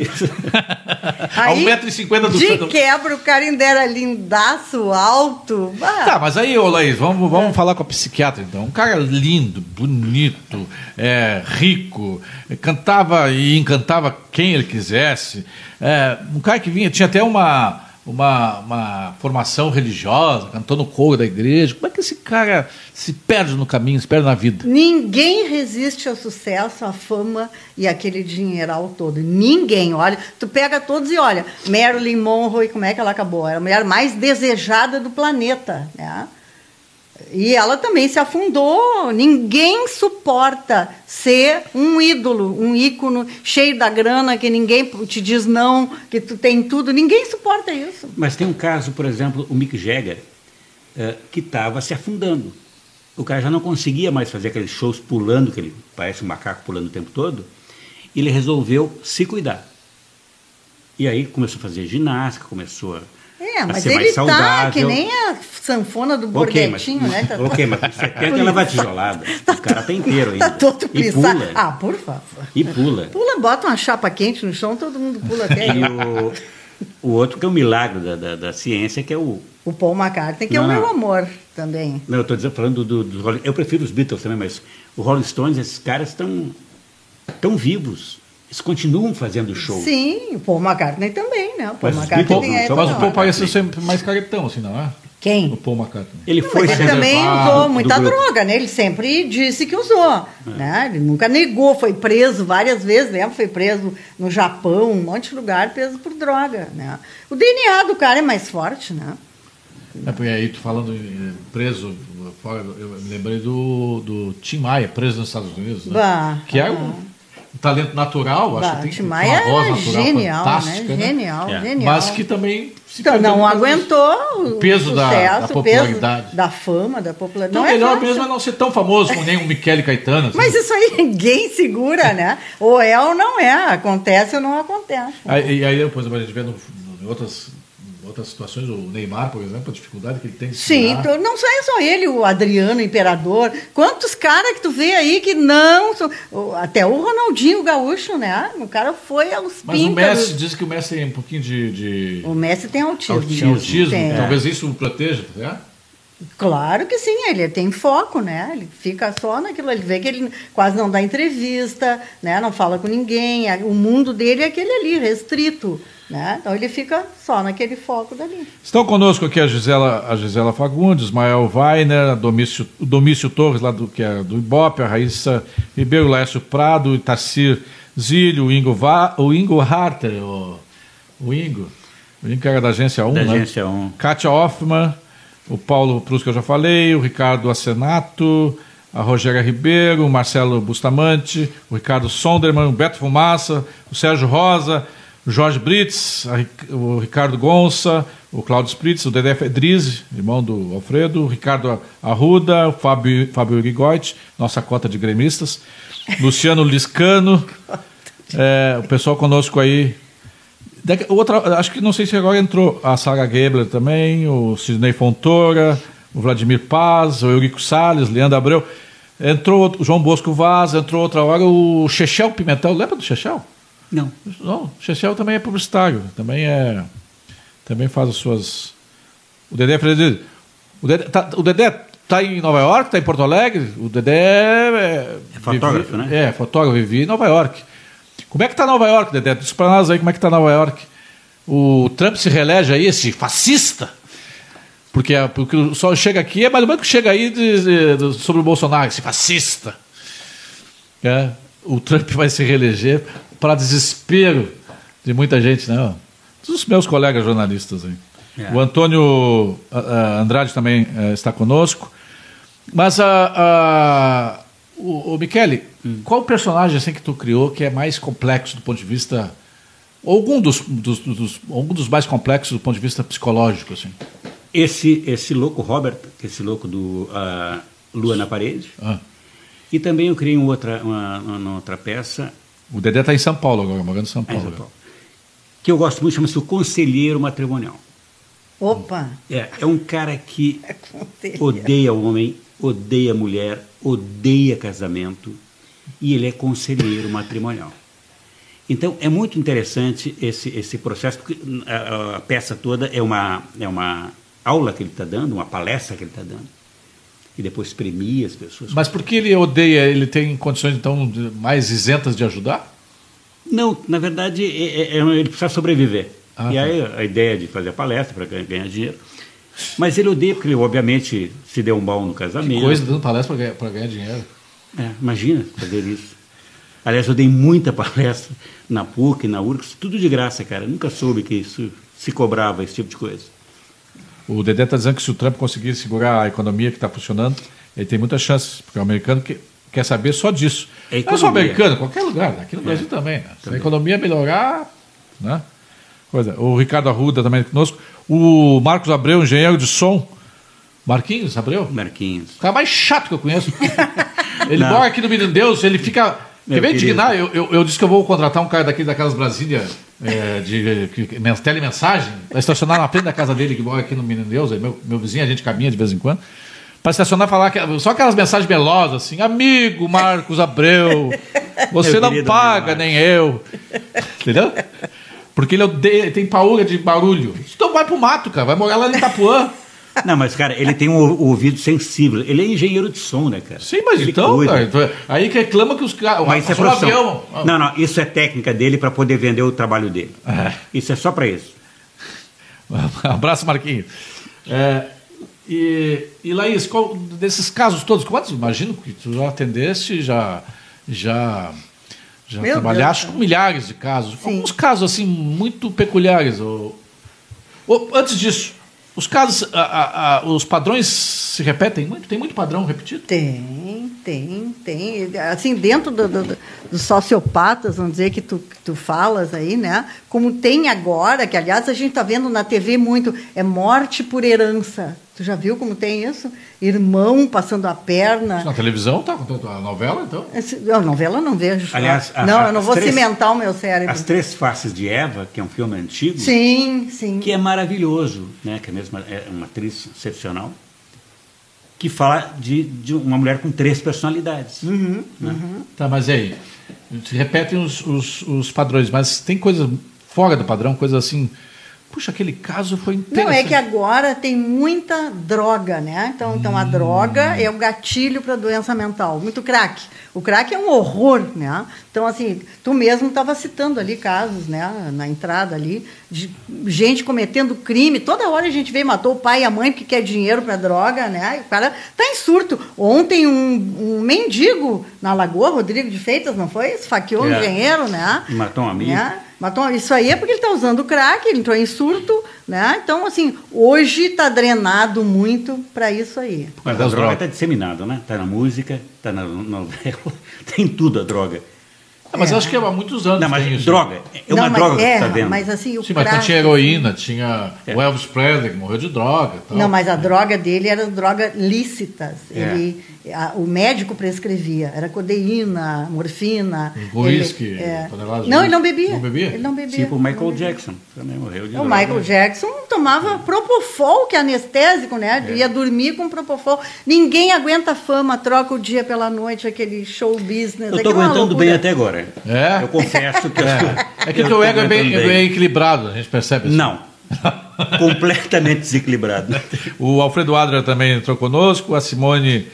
Aí, a 1,50m do De quebra, o cara ainda era lindaço, alto. Tá, mas aí, ô Laís, vamos, vamos falar com a psiquiatra então. Um cara lindo, bonito, é, rico, cantava e encantava quem ele quisesse. É, um cara que vinha, tinha até uma uma, uma formação religiosa, cantou no coro da igreja. Como é que esse cara se perde no caminho, se perde na vida? Ninguém resiste ao sucesso, à fama e aquele dinheiral todo. Ninguém. Olha, tu pega todos e olha, Marilyn Monroe, como é que ela acabou? Era a mulher mais desejada do planeta, né? E ela também se afundou. Ninguém suporta ser um ídolo, um ícone cheio da grana, que ninguém te diz não, que tu tem tudo. Ninguém suporta isso. Mas tem um caso, por exemplo, o Mick Jagger, uh, que estava se afundando. O cara já não conseguia mais fazer aqueles shows pulando, que ele parece um macaco pulando o tempo todo. Ele resolveu se cuidar. E aí começou a fazer ginástica, começou a é, mas ele tá que nem a sanfona do Borghettino, okay, né? Tá ok, mas com 70 ela vai tijolada. Tá o cara tá inteiro ainda. Tá todo pula. Ah, por favor. E pula. Pula, bota uma chapa quente no chão, todo mundo pula até E o, o outro que é o um milagre da, da, da, ciência, que é o... O Paul McCartney, que não, é o meu amor também. Não, eu estou dizendo, falando do, do, do... Eu prefiro os Beatles também, mas o Rolling Stones, esses caras estão tão vivos. Eles continuam fazendo show. Sim, o Paul McCartney também, né? O Paul mas McCartney Paul, é Mas o Paul parece sempre mais caretão, assim, não é? Quem? O Paul McCartney. Ele foi Mas ele também usou muita droga, né? Ele sempre disse que usou. É. Né? Ele nunca negou, foi preso várias vezes, lembra? Foi preso no Japão, um monte de lugar, preso por droga. Né? O DNA do cara é mais forte, né? É, porque aí, tu falando preso, eu me lembrei do, do Tim Maia, preso nos Estados Unidos, né? Bah, que é um um talento natural, acho que tem uma voz é natural genial, fantástica, né? né? Genial, é. genial. Mas que também se então, não aguentou o peso o da, sucesso, da, popularidade. Peso da fama, da popularidade. Então, não é melhor fácil. mesmo é não ser tão famoso como nem o Michele Caetano. Assim. Mas isso aí ninguém segura, né? Ou é ou não é. Acontece ou não acontece. Aí, e aí depois a gente vê no, no, em outras outras situações, o Neymar, por exemplo, a dificuldade que ele tem Sim, então, não é só ele, o Adriano, o Imperador. Quantos caras que tu vê aí que não. Até o Ronaldinho Gaúcho, né? O cara foi aos Mas o Messi diz que o Messi tem um pouquinho de. de... O Messi tem autismo. Autismo, autismo. Tem. talvez isso o proteja, tá Claro que sim, ele tem foco, né? Ele fica só naquilo, ele vê que ele quase não dá entrevista, né? Não fala com ninguém, o mundo dele é aquele ali, restrito. Né? Então ele fica só naquele foco dali. Estão conosco aqui a Gisela, a Gisela Fagundes, Ismael Weiner, Domício, o Domício Torres, lá do, que é do Ibope, a Raíssa Ribeiro, Laércio Prado, Itacir Zílio, o Ingo, Va, o Ingo Harter, o, o Ingo, o Ingo que era da Agência 1, da né? Agência 1. Kátia Hoffman, o Paulo Prus, que eu já falei, o Ricardo Acenato, a Rogéria Ribeiro, o Marcelo Bustamante, o Ricardo Sonderman, o Beto Fumaça, o Sérgio Rosa, Jorge Brits, o Ricardo Gonça, o Cláudio Spritz, o Dedé Fedrizi, irmão do Alfredo, o Ricardo Arruda, o Fábio, Fábio Rigotti, nossa cota de gremistas, Luciano Liscano, é, o pessoal conosco aí. Outra, acho que não sei se agora entrou a Sara Gebler também, o Sidney Fontoura, o Vladimir Paz, o Eurico Salles, Leandro Abreu. Entrou o João Bosco Vaz, entrou outra hora o Chechel Pimentel. Lembra do Chechel? Não. Não, o Chechel também é publicitário, também é. Também faz as suas. O Dedé Frederico. O Dedé tá, o Dedé tá em Nova York, está em Porto Alegre. O Dedé é. É fotógrafo, vive, né? É, fotógrafo, vive em Nova York. Como é que está Nova York, Dedé? Diz para nós aí como é que está Nova York. O Trump se reelege aí, esse fascista. Porque, porque o sol chega aqui, é mais ou menos que chega aí de, de, sobre o Bolsonaro, esse fascista. É, o Trump vai se reeleger para desespero de muita gente, né? Dos meus colegas jornalistas aí. É. O Antônio Andrade também é, está conosco. Mas a, a, o, o Michele, hum. qual personagem assim que tu criou que é mais complexo do ponto de vista algum dos, dos, dos, algum dos mais complexos do ponto de vista psicológico assim? Esse esse louco Robert, esse louco do uh, Lua na parede. Ah. E também eu criei uma outra, uma, uma outra peça o Dedé está em São Paulo agora, morando em São Paulo. É, São Paulo. Que eu gosto muito, chama-se o Conselheiro Matrimonial. Opa! É, é um cara que é odeia o homem, odeia a mulher, odeia casamento e ele é conselheiro matrimonial. Então é muito interessante esse, esse processo, porque a, a peça toda é uma, é uma aula que ele está dando, uma palestra que ele está dando e depois premia as pessoas. Mas por que ele odeia? Ele tem condições então mais isentas de ajudar? Não, na verdade é, é, é ele precisa sobreviver. Ah, e tá. aí a ideia de fazer a palestra para ganhar dinheiro. Mas ele odeia porque ele obviamente se deu um mal no casamento. Que coisa dando palestra para ganhar, ganhar, dinheiro. É, imagina fazer isso. Aliás, eu dei muita palestra na PUC, na URCS, tudo de graça, cara. Eu nunca soube que isso se cobrava esse tipo de coisa. O Dedé está dizendo que se o Trump conseguir segurar a economia que está funcionando, ele tem muitas chances, porque o americano que, quer saber só disso. É Não é só americano, qualquer lugar, aqui no Brasil também. né? Se a economia melhorar, né? Coisa. O Ricardo Arruda também conosco. O Marcos Abreu, engenheiro de som. Marquinhos Abreu? Marquinhos. O cara mais chato que eu conheço. ele Não. mora aqui no Menino Deus, ele fica. Quer ver indignar? Eu, eu, eu disse que eu vou contratar um cara daqui daquelas Brasília é, de, que- men- telemensagem, para estacionar na frente da casa dele, que mora aqui no Menino Deus, aí meu, meu vizinho, a gente caminha de vez em quando. Para estacionar e falar que, só aquelas mensagens melosas assim, amigo Marcos Abreu, você não paga, nem eu. Entendeu? Porque ele odeia, ele tem paura de barulho. Então vai pro mato, cara, vai morar lá em Itapuã. Não, mas, cara, ele tem um ou- ouvido sensível. Ele é engenheiro de som, né, cara? Sim, mas Ele então, cuida. cara, então, aí que reclama que os caras. Mas isso é profissão. avião. Não, não, isso é técnica dele para poder vender o trabalho dele. É. Isso é só para isso. Abraço, Marquinhos. É, e, e Laís, qual, desses casos todos, quantos? Imagino que tu já atendeste, já, já, já Meu trabalhaste Deus, com milhares de casos. Sim. Alguns casos assim muito peculiares. Ou, ou, antes disso, os casos, a- a- os padrões se repetem muito? Tem muito padrão repetido? Tem, tem, tem. Assim, dentro do- do- dos sociopatas, vamos dizer, que tu, que tu falas aí, né? Como tem agora, que aliás a gente está vendo na TV muito, é morte por herança. Tu já viu como tem isso? Irmão passando a perna. Na televisão, tá contando a novela, então? Esse- Não, novela eu não vejo. Aliás, a- não, a- eu não vou três- cimentar o meu cérebro. As Três Faces de Eva, que é um filme antigo, Sim, sim. que é maravilhoso, né? que é mesmo é uma atriz excepcional, que fala de, de uma mulher com três personalidades. Uhum. né? Tá, mas e aí? Repetem os, os, os padrões, mas tem coisas fora do padrão, coisas assim. Puxa, aquele caso foi interessante. Não, é que agora tem muita droga, né? Então, então a droga é o gatilho para doença mental. Muito crack. O crack é um horror, né? Então, assim, tu mesmo estava citando ali casos, né? Na entrada ali, de gente cometendo crime. Toda hora a gente vê, matou o pai e a mãe porque quer dinheiro para droga, né? E o cara tá em surto. Ontem um, um mendigo na Lagoa, Rodrigo de Feitas, não foi? Esfaqueou um É. engenheiro, né? E matou um amigo. Né? Matou, isso aí é porque ele está usando crack, ele entrou em surto, né? Então, assim, hoje está drenado muito para isso aí. Mas a droga está disseminada, né? Está na música, está na novela, tem tudo a droga. Ah, mas acho que há muitos anos Não, mas tem isso. droga, é uma Não, mas droga que é, está vendo. Mas assim, o Sim, mas então crack... tinha heroína, tinha É. o Elvis Presley, que morreu de droga. Tal. Não, mas a droga dele era droga lícitas. É. Ele, a- o médico prescrevia. Era codeína, morfina. Whisky, ele- é. de Não, ele não bebia. Não bebia? Ele não bebia. Tipo o não Michael bebia. Jackson, também morreu de O droga. Michael Jackson tomava Propofol, que é anestésico, né? É. Ia dormir com Propofol. Ninguém aguenta fama, troca o dia pela noite, aquele show business. Eu estou é aguentando bem até agora. É? Eu confesso que estou. É que teu ego é bem, é bem equilibrado, a gente percebe isso. Não. Completamente desequilibrado. O Alfredo Adler também entrou conosco, a Simone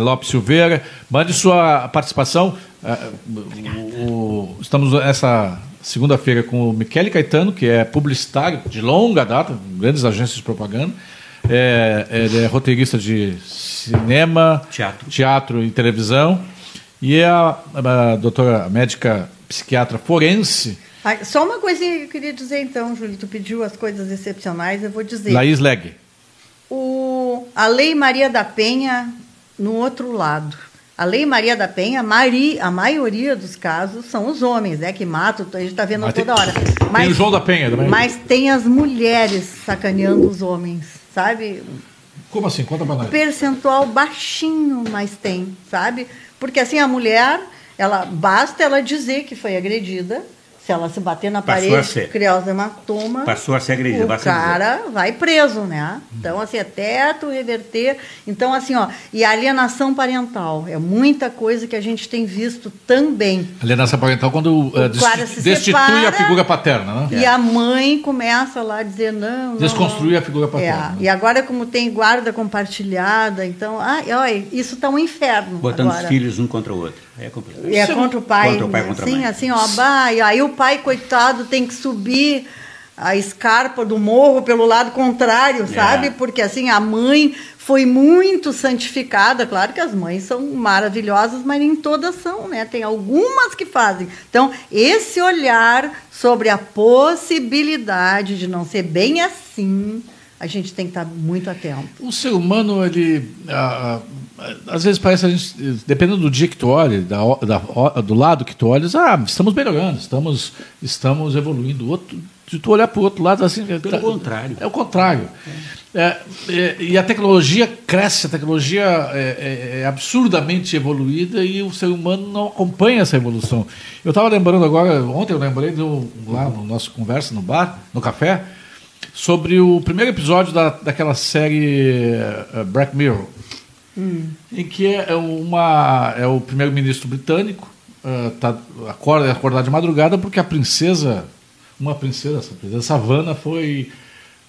Lopes Silveira. Mande sua participação. Eh, o- o- estamos essa segunda-feira com o Michele Caetano, que é publicitário de longa data, grandes agências de propaganda. É, ele é roteirista de cinema, Teatro. teatro e televisão. E é a, a doutora médica psiquiatra forense, Ah, Só uma coisinha que eu queria dizer, então, Júlio. Tu pediu as coisas excepcionais, eu vou dizer. Laís Leg. O, a Lei Maria da Penha, no outro lado. A Lei Maria da Penha, a, mari, a maioria dos casos são os homens, né? Que matam, a gente está vendo Mas tem- toda hora. tem o João da Penha também. Mas tem as mulheres sacaneando os homens, sabe? Como assim? Conta pra nós. percentual baixinho, mas tem, sabe? Porque assim a mulher, ela basta ela dizer que foi agredida, se ela se bater na Passou a parede, ser. criar os hematoma, Passou a ser agredida, o cara vai preso, né? Então assim até tu reverter, então assim ó, e a alienação parental é muita coisa que a gente tem visto também. Alienação parental quando eh, desti- cara se destitui separa a figura paterna, né? E a mãe começa lá a dizer não, não Desconstruir não. a figura paterna. É, e agora como tem guarda compartilhada, então, ai, olha, isso está um inferno Botando agora. os filhos um contra o outro. É complicado. É contra o pai. Contra o pai, contra a assim, mãe. assim, ó, bah, e aí o pai, coitado, tem que subir a escarpa do morro pelo lado contrário, É. sabe? Porque assim, a mãe foi muito santificada. Claro que as mães são maravilhosas, mas nem todas são, né? Tem algumas que fazem. Então, esse olhar sobre a possibilidade de não ser bem assim, a gente tem que estar muito atento. O ser humano, ele. ah, às vezes parece a gente. Dependendo do dia que tu olha, da, da do lado que tu olhas, ah, estamos melhorando, estamos, estamos evoluindo. Outro, se tu olhar para o outro lado, assim. Pelo contrário. É o contrário. É, é, e a tecnologia cresce, a tecnologia é, é- é absurdamente evoluída e o ser humano não acompanha essa evolução. Eu estava lembrando agora, ontem eu lembrei do, lá no nosso conversa no bar, no café, sobre o primeiro episódio da, daquela série eh, Black Mirror, em que é uma é o primeiro-ministro britânico eh, tá, acorda acordar de madrugada porque a princesa uma princesa essa princesa Savannah foi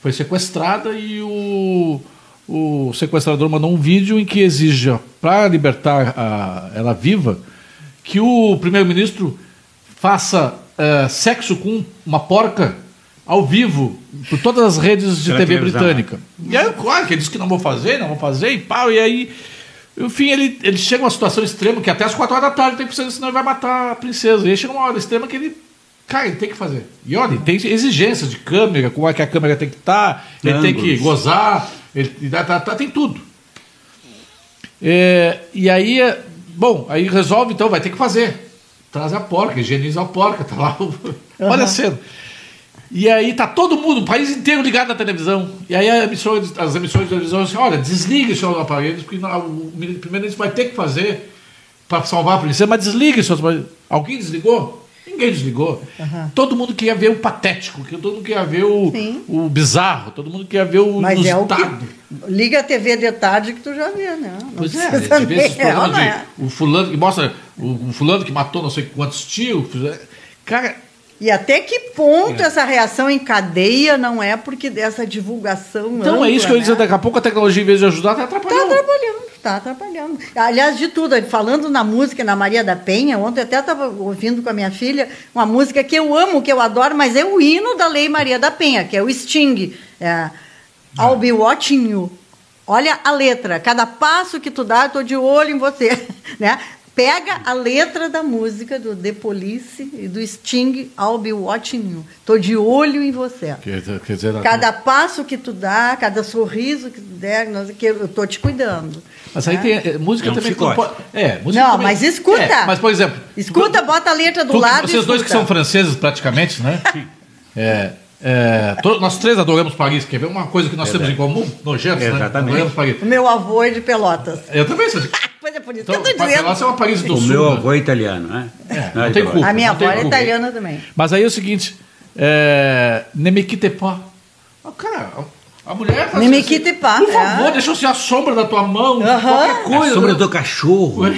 foi sequestrada e o o sequestrador mandou um vídeo em que exige para libertar a, ela viva que o primeiro-ministro faça eh, sexo com uma porca ao vivo por todas as redes de TV televisão. britânica. E aí, claro, que ele disse que não vou fazer, não vou fazer, e pau, e aí. Enfim, ele, ele chega a uma situação extrema que até as 4 horas da tarde tem que fazer, senão ele vai matar a princesa. E aí chega uma hora extrema que ele. Cara, ele tem que fazer. E olha, tem exigências de câmera, como é que a câmera tem que estar, ele tem que gozar, ele tá, tá- tá- tem tudo. É, e aí, é, bom, aí resolve, então, vai ter que fazer. Traz a porca, higieniza a porca, tá lá. o- Olha a cena. E aí tá todo mundo, o país inteiro ligado na televisão. E aí emissora as emissões de televisão dizem, olha, desligue seus aparelhos, porque o primeiro-ministro vai ter que fazer para salvar a princesa, mas desligue seus aparelhos. Alguém desligou? Ninguém desligou. Todo mundo queria ver o patético, todo mundo queria ver o, Sim. o bizarro, todo mundo queria ver o Mas é o que. Liga a TV de tarde que tu já vê, né? Não Pois é, você vê esses programas não de é? o fulano que mostra o, o fulano que matou não sei quantos tiros. Cara, E até que ponto essa reação em cadeia não é porque dessa divulgação então ampla, é isso que eu ia dizer, né? daqui a pouco a tecnologia, em vez de ajudar, está Está atrapalhando. atrapalhando, está atrapalhando. Aliás, de tudo, falando na música, na Maria da Penha, ontem eu até estava ouvindo com a minha filha uma música que eu amo, que eu adoro, mas é o hino da Lei Maria da Penha, que é o Sting. É, I'll be watching you. Olha a letra. Cada passo que tu dá, eu estou de olho em você. Né? Pega a letra da música do The Police e do Sting, I'll be watching you. Estou de olho em você. Quer, quer dizer, Cada passo que tu dá, cada sorriso que tu der, nós- que eu estou te cuidando. Mas aí né? tem. é, música É um também pode- É, música Não, também- mas escuta. É, mas, por exemplo. Escuta, bota a letra do tu lado e Vocês dois que são franceses praticamente, né? É, é, to- nós três adoramos Paris. Quer ver uma coisa que nós temos em comum? Nojentos, né? Exatamente. Adoramos Paris. O meu avô é de Pelotas. Eu também sou. Pois é por isso Então, que eu estou Pelotas dizendo. é uma Paris do O Sul. meu né? avô é italiano, né? É, Não, não tem culpa. A minha avó é italiana também. Mas aí é o seguinte, é, ne me quitte pas. Ah, Cara, a mulher tá assim, Por favor, é. deixa eu ser a sombra da tua mão, qualquer coisa. A sombra né? do cachorro.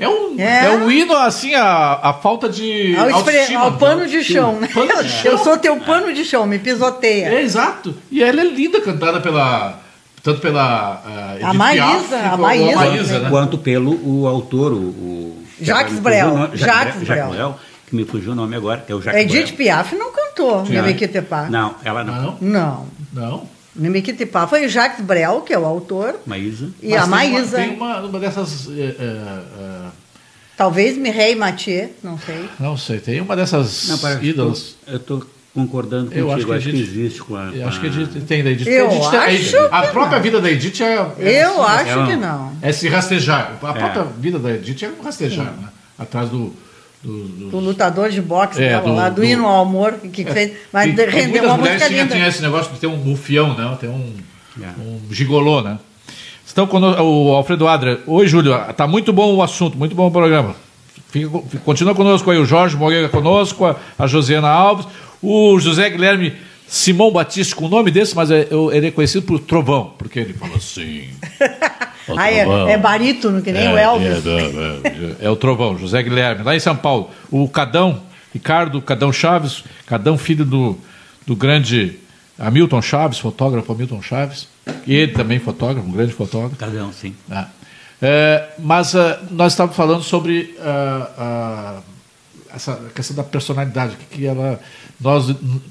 É um, É. é. um hino, assim, a, a falta de Ao, espre- autoestima. ao pano de chão. né? Pano de chão. Eu sou teu pano de chão, me pisoteia. É, exato. E ela é linda, cantada pela... Tanto pela... ah, Edith Maísa, Piaf, a Maísa, Maísa, né? Quanto pelo o autor, o. o Jacques Brel. o nome- Jacques Bre- Brel. Brel, que me fugiu o nome agora, é o Jacques Edith Brel. Piaf não cantou Ne me quitte pas. Não, ela não. Não, Não. não. Ne me quitte pas foi o Jacques Brel, que é o autor, Maísa. e Mas a tem uma- Maísa. Tem uma, uma dessas... é, é, Talvez Mireille Mathieu, não sei. não sei, tem uma dessas Não, parece que ídolos... Eu estou concordando Eu contigo. acho que a que existe com a. Eu acho que a a- Edith tem da Edith. Eu a Edith a acho a que própria não. vida da Edith é. é Eu assim, acho ela que não. É se rastejar. A É. própria vida da Edith é um rastejar, né? Atrás do. do, do- Do lutador de boxe É, do- lá, do, do- hino ao amor, que fez. Mas E- rendeu uma música linda. tinham esse negócio de ter um bufião, né? Tem um, É. um gigolô, né? Estão conosco, o Alfredo Adra. Oi, Júlio. Tá muito bom o assunto, muito bom o programa. Fica, continua conosco aí o Jorge Moreira conosco, a, a Josiana Alves, o José Guilherme Simão Batista, com o nome desse, mas é- eu- ele é conhecido por Trovão, porque ele fala assim. "Ó, Ah, é, Trovão." é barítono, que nem o Elvis. É, é, é o Trovão, José Guilherme, lá em São Paulo. O Cadão, Ricardo Cadão Chaves, Cadão, filho do, do grande Hamilton Chaves, fotógrafo Hamilton Chaves, e ele também fotógrafo, um grande fotógrafo. Cadão, sim. Ah. É, mas ah, nós estávamos falando sobre ah, ah, essa questão da personalidade, que, que ela, nós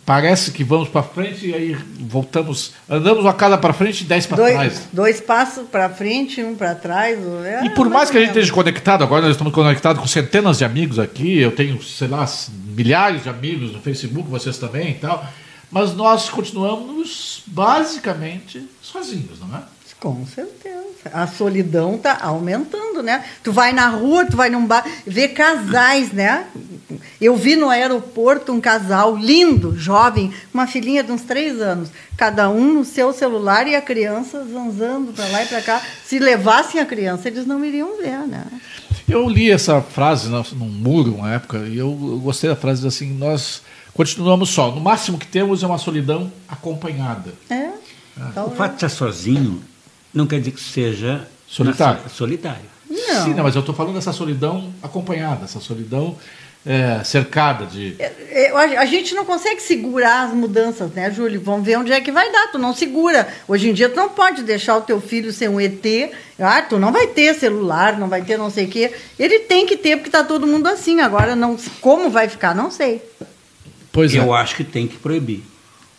parece que vamos para frente e aí voltamos, andamos uma casa para frente e dez para trás. Dois, passos para frente, um para trás. é E por mais mais que a gente esteja conectado, agora nós estamos conectados com centenas de amigos aqui, eu tenho, sei lá, milhares de amigos no Facebook, vocês também e tal, mas nós continuamos basicamente sozinhos, não é? Com certeza. A solidão está aumentando, né? Tu vai na rua, tu vai num bar, vê casais, né? Eu vi no aeroporto um casal lindo, jovem, uma filhinha de uns três anos, cada um no seu celular e a criança zanzando para lá e para cá. Se levassem a criança, eles não iriam ver, né? Eu li essa frase num muro uma época e eu gostei da frase assim: nós continuamos só. No máximo que temos é uma solidão acompanhada. É. O fato de estar sozinho não quer dizer que seja Solitário. na- solitário. Não. Sim, não, mas eu estou falando dessa solidão acompanhada, essa solidão é, cercada de. É, eu acho- A gente não consegue segurar as mudanças, né, Júlio? Vamos ver onde é que vai dar. Tu não segura. Hoje em dia, tu não pode deixar o teu filho ser um ET. Ah, tu não vai ter celular, não vai ter não sei o quê. Ele tem que ter, porque está todo mundo assim. Agora, não, como vai ficar, não sei. Pois é. Eu acho que tem que proibir.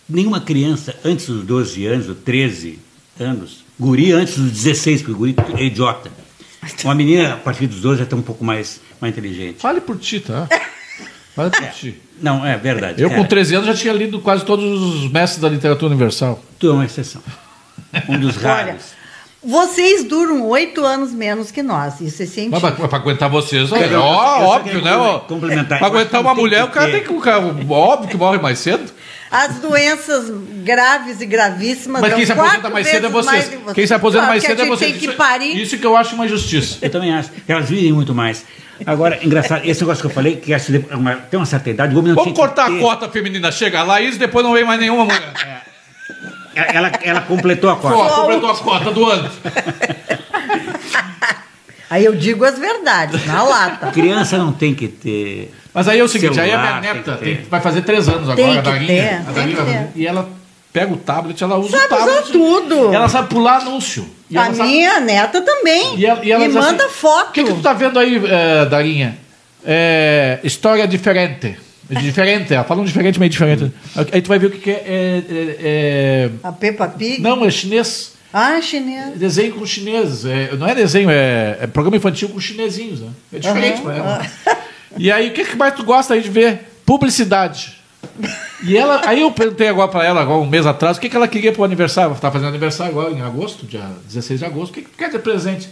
Nenhuma criança antes dos 12 anos, ou 13 anos, guri antes dos 16, porque o guri é idiota. Uma menina a partir dos 12 já está um pouco mais, mais inteligente. Fale por ti, tá? Fale por ti. Não, é verdade. Eu, cara. com 13 anos, já tinha lido quase todos os mestres da literatura universal. Tu é uma exceção. Um dos Olha, raros. Vocês duram oito anos menos que nós. Isso é Mas científico. para aguentar vocês, ó, é eu só óbvio, né? ó. complementar. Acho aguentar uma mulher, o cara tem que. o cara- Óbvio que morre mais cedo. As doenças graves e gravíssimas Mas quem se aposenta mais cedo é vocês. Quem se aposenta Claro mais cedo é vocês. tem que Isso- parir. Isso que eu acho uma injustiça. Eu também acho. Elas vivem muito mais. Agora, engraçado, esse negócio que eu falei, que acho que uma- tem uma certa idade, o homem não Vamos tinha que cortar a cota feminina. Chega a Laís, depois não vem mais nenhuma mulher. Ela, ela completou a cota. Ó, completou a cota do ano. Aí eu digo as verdades, na lata. Criança não tem que ter. Mas aí é o seguinte, aí a Celular, minha tem neta que ter. tem- vai fazer três anos agora, Tem a que Darinha. ter, a tem Darinha que ter. E ela pega o tablet, ela usa Sabe o tablet. usar tudo. E ela sabe pular anúncio. E a ela sabe- minha neta também. E ela, e ela assim, manda foto. O que, que tu tá vendo aí, eh, Darinha? É, história diferente. Diferente, ela fala um diferente, meio diferente. Aí tu vai ver o que, que é, é- é- A Peppa é- Pig. Não, é chinês. Ah, chinês. Desenho com chineses. É, não é desenho, é, é programa infantil com chinesinhos. Né? É diferente pra ela. E aí, o que, que mais tu gosta aí de ver? Publicidade. E ela, aí eu perguntei agora para ela, agora um mês atrás, o que, que ela queria para o aniversário. Ela está fazendo aniversário agora em agosto, dia 16 de agosto. O que, que tu quer de presente?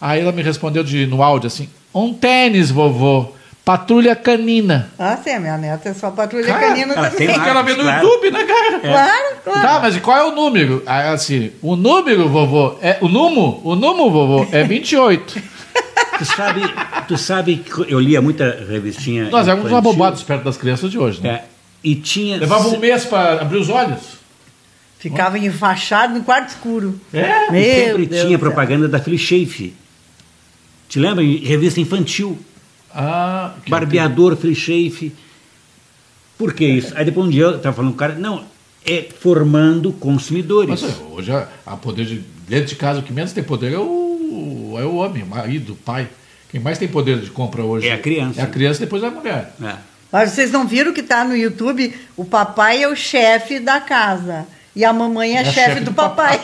Aí ela me respondeu de, no áudio assim: um tênis, vovô. Patrulha canina. Ah, sim, a minha neta é só patrulha Cara, canina ela também. tem Porque ela vê no Claro. YouTube, né, cara? Claro, claro. Tá, mas e qual é o número? Ela assim, o número, vovô, é o número, o número, vovô, é 28. Tu sabe, tu sabe que eu lia muita revistinha. Nós éramos abobados perto das crianças de hoje, né? É, e tinha. Levava um mês para abrir os olhos. Ficava enfaixado no quarto escuro. É? e Meu sempre Deus tinha céu. propaganda da Philly. Te lembra? Em Revista infantil. Ah, Barbeador Philly Schaefer. Por que isso? Aí depois um dia eu estava falando com o cara, não, é formando consumidores. Mas é, hoje há há poder de. Dentro de casa, o que menos tem poder é o, é o homem, o marido, o pai. Quem mais tem poder de compra hoje É a criança. É a criança, depois é a mulher. É. Mas vocês não viram que tá no YouTube? O papai é o chefe da casa. E a mamãe é, É a chefe, chefe do, do papai.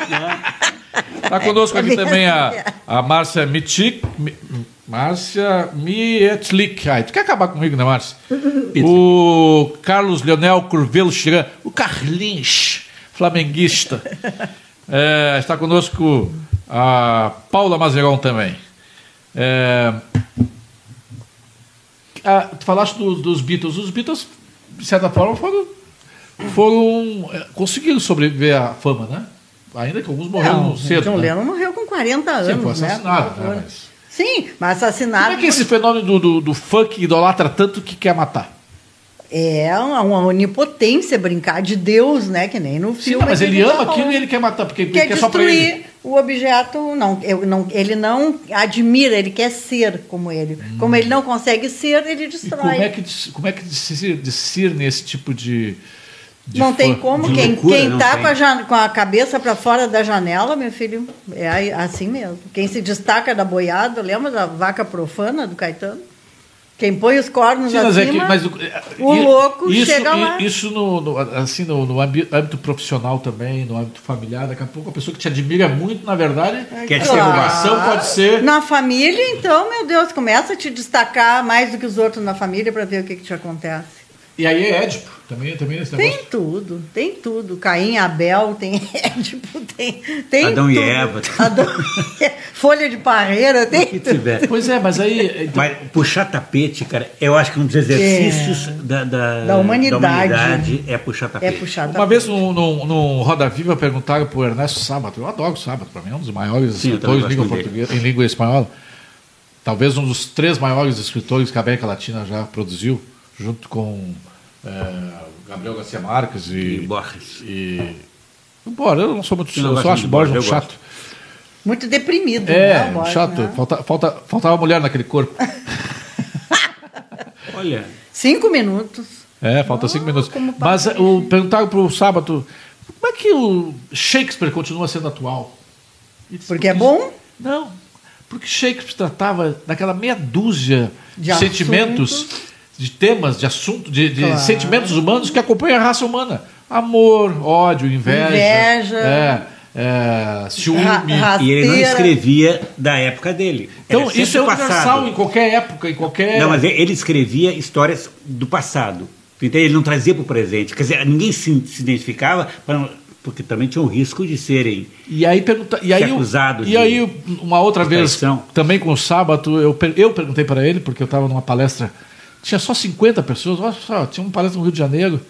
Está conosco aqui É também a, a Márcia Mitik. Márcia tu quer acabar comigo, né, Márcia? o Carlos Leonel Curvelo Chiran. O Carlinhos, flamenguista. É, está conosco a Paula Mazeron também. É, ah, tu falaste dos, dos Beatles. Os Beatles, de certa forma, foram, foram é, conseguiram sobreviver à fama, né? Ainda que alguns morreram Não, cedo. John né? Lennon morreu com 40 anos. Sim, foi né? assassinado, favor. né, mas- Sim, mas assassinado. Como é que esse fenômeno do, do, do funk idolatra tanto que quer matar? É uma, uma onipotência brincar de Deus, né? Que nem no Sim, filme. não, mas ele gente ama tá aquilo e ele quer matar, porque, Quer porque é só pra ele. destruir o objeto, não, eu não. Ele não admira, ele quer ser como ele. Como ele não consegue ser, ele E destrói. como é que, como é que discerne esse tipo de. Não tem como. Quem, loucura, quem tá com a, com a cabeça para fora da janela, meu filho, é assim mesmo. Quem se destaca da boiada, lembra da vaca profana do Caetano? Quem põe os cornos Sim, mas é acima, que- mas o i- louco isso, chega lá. Isso no, no- assim, no, no âmbito profissional também, no âmbito familiar, daqui a pouco a pessoa que te admira muito, na verdade, Quer essa ser Claro. relação pode ser. Na família, então, meu Deus, começa a te destacar mais do que os outros na família para ver o que, que te acontece. E aí é Édipo, também, também nesse Tem negócio. tudo, tem tudo. Caim, Abel, tem Édipo, tem, tem Adão e tudo. Eva. Adão e Eva. Folha de parreira, tem que tudo. tiver. Pois é, mas aí. então- Mas puxar tapete, cara, eu acho que um dos exercícios da, da, Da humanidade. humanidade é puxar É tapete. puxar Uma vez no, no, no Roda Viva perguntaram pro Ernesto Sábato, eu adoro o Sábato, para mim é um dos maiores Sim, escritores em em língua espanhola. Talvez um dos três maiores escritores que a América Latina já produziu, junto com eh, Gabriel Garcia Marques E e. Borges. e Embora, eu não sou muito. Eu não Eu gosto só muito acho Borges um chato. Muito deprimido. É, né, o Borges, chato. né? Falta, falta, faltava mulher naquele corpo. Olha, Cinco minutos. É, falta cinco minutos. Mas o, perguntaram pro sábado como é que o Shakespeare continua sendo atual? E disse, Porque é bom? Não, porque Shakespeare tratava daquela meia dúzia de, De sentimentos, assuntos. De temas, de assuntos, de, de Claro. sentimentos humanos que acompanham a raça humana. Amor, ódio, inveja. Inveja. É, é, ciúme. Ra- e ele não escrevia da época dele. então, isso é universal passado. em qualquer época, em qualquer. Não, mas ele escrevia histórias do passado. Então ele não trazia para o presente. Quer dizer, ninguém se, se identificava, porque também tinha o risco de serem. E aí pergunta, e aí, eu- acusado e de- aí uma outra vez, também com o sábado, eu, per- eu perguntei para ele, porque eu estava numa palestra, tinha só 50 pessoas, olha só, tinha uma palestra no Rio de Janeiro,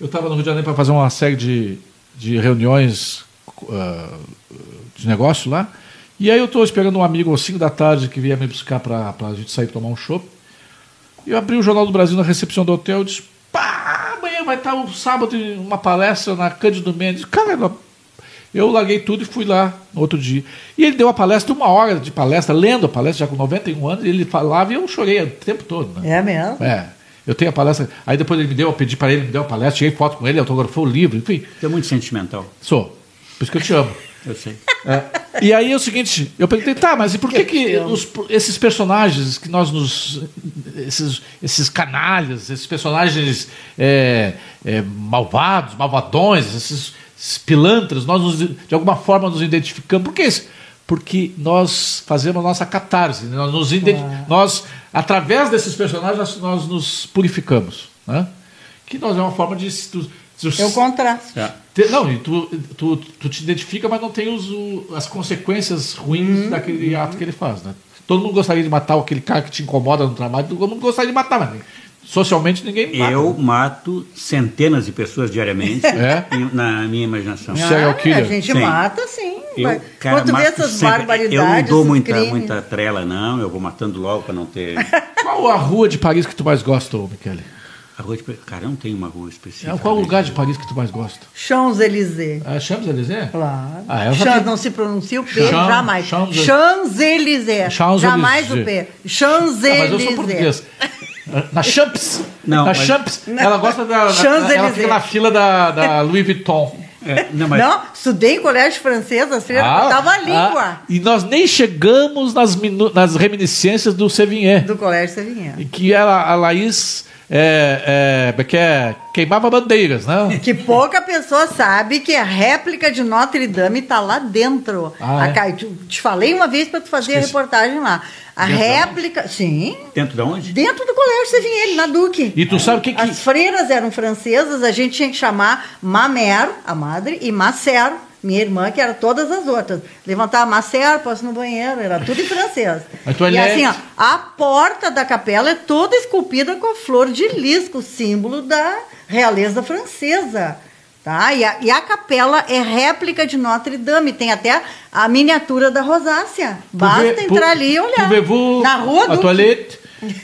eu estava no Rio de Janeiro para fazer uma série de, de reuniões ah, de negócio lá, e aí eu estou esperando um amigo às 5 da tarde que vinha me buscar para a gente sair tomar um chopp, e eu abri o Jornal do Brasil na recepção do hotel e disse, pá, amanhã vai estar um sábado uma palestra na Cândido Mendes. Cara, eu larguei tudo e fui lá no outro dia. E ele deu a palestra, uma hora de palestra, lendo a palestra, já com 91 anos, e ele falava e eu chorei o tempo todo. Né? É mesmo? É. Eu tenho a palestra. Aí depois ele me deu, eu pedi para ele, me deu a palestra, tirei foto com ele, autografou o livro, enfim. Você é muito sentimental. Sou. Por isso que eu te amo. Eu sei. É. E aí é o seguinte, eu perguntei, tá, mas e por que, que os- esses personagens que nós nos. Esses, esses canalhas, esses personagens é, é, malvados, malvadões, esses pilantras, nós nos- de alguma forma nos identificamos. Por que isso? Porque nós fazemos a nossa catarse, né? nós, nos identi- nós através desses personagens, nós, nós nos purificamos. Né? Que nós é uma forma de. se tu- se- É o contraste. É. te- Não, e tu, tu, tu te identifica, mas não tem os, o- as consequências ruins daquele ato que ele faz. Né? Todo mundo gostaria de matar aquele cara que te incomoda no trabalho, todo mundo gostaria de matar, mas socialmente ninguém mata. Eu mato centenas de pessoas diariamente É? na minha imaginação. Serial killer. Ah, a gente Sim. mata, sim. Eu, cara, Quando vê essas sempre. barbaridades, Eu não dou muita, crimes. muita trela, não. Eu vou matando logo para não ter. Qual a rua de Paris que tu mais gosta, ô, Michele? A rua de... Cara, eu não tenho uma rua específica. É, qual o lugar de Paris que tu mais gosta? Champs-Élysées. É Champs-Élysées? Claro. Ah, eu Champs, não se pronuncia o P, Champs- jamais. Champs- Champs-Élysées. Champs-Élysées. jamais o P. Ah, mas eu sou Champs-Élysées. português. Na Champs. Não, na mas- Champs. Ela gosta da. Ela fica na fila da, da Louis Vuitton. É, não, mas Não, estudei em colégio francês, as freiras Ah, a ah, língua e nós nem chegamos nas, minu- nas reminiscências do Sevigné. do colégio Sevigné. Que ela, a Laís é, é, que é, queimava bandeiras, né? Que pouca pessoa sabe que a réplica de Notre Dame está lá dentro. Ah, A é? Te- Te falei uma vez para tu fazer a Esqueci. reportagem lá. A Dentro réplica, sim, dentro de onde? dentro do colégio Sevigné, na Duque. E tu sabe o que que... As freiras eram francesas, a gente tinha que chamar Mamer, a madre, e Macer, minha irmã, que era todas as outras. Levantava Macer, posso no banheiro, era tudo em francês. E assim, ó, a porta da capela é toda esculpida com a flor de lis, o símbolo da realeza francesa. Tá? E, a, e a capela é réplica de Notre Dame, tem até a miniatura da rosácea. Basta Pouvez- entrar ali e olhar. Pouvez-vous Na rua do toilette?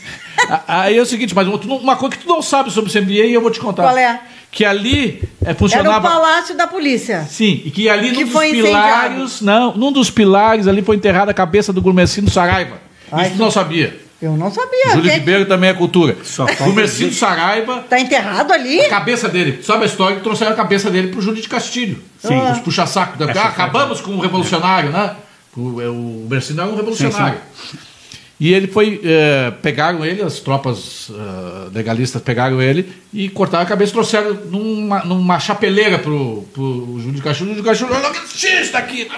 Aí é o seguinte, mas uma coisa que tu não sabe sobre o CMBA e eu vou te contar. Qual é? Que ali é, Era o funcionava... palácio da polícia. Sim, e que ali Que num dos pilares, não, num dos pilares ali foi enterrada a cabeça do Gourmetino Saraiva. Ai, Isso tu não sabia. Eu não sabia. Júlio. Ribeiro também é cultura. Dizer- Saraiva, Tá enterrado ali? a cabeça dele. Sabe a história que trouxeram a cabeça dele pro Júlio de Castilho? Sim. Os puxa-saco. da- Ah, acabamos com o revolucionário, né? O, é, o Mercino era um revolucionário. E ele foi. eh, pegaram ele, as tropas eh, legalistas pegaram ele e cortaram a cabeça e trouxeram numa, numa chapeleira pro, pro Júlio de Castilho. O Júlio de Castilho, olha o que está aqui.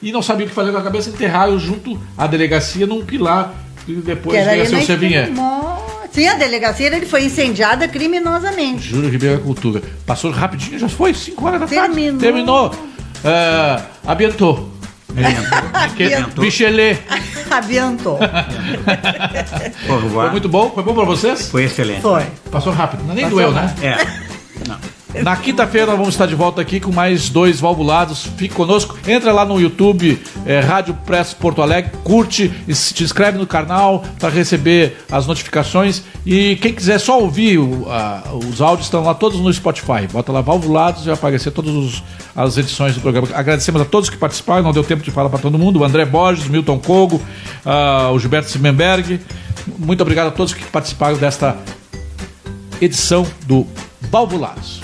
E não sabia o que fazer com a cabeça, enterraram junto à delegacia num pilar que depois veio a o. Nossa, Sim, a delegacia ele foi incendiada criminosamente. Júlio Ribeiro Cultura. Passou rapidinho, já foi 5 horas da Terminou. tarde. Terminou. É, abientou. Abientou. Abiantou. Au revoir. Foi muito bom? Foi bom pra vocês? Foi excelente. Foi. Passou rápido. Nem Passou doeu, né? rápido. É. Não. Na quinta-feira vamos estar de volta aqui com mais dois valvulados. Fique conosco. Entra lá no YouTube, é, Rádio Press Porto Alegre, curte, se inscreve no canal para receber as notificações. E quem quiser só ouvir o- a- os áudios estão lá todos no Spotify. Bota lá valvulados e vai aparecer todas as edições do programa. Agradecemos a todos que participaram. Não deu tempo de falar para todo mundo. O André Borges, Milton Kogo, ah, o Gilberto Simenberg. Muito obrigado a todos que participaram desta edição do Valvulados.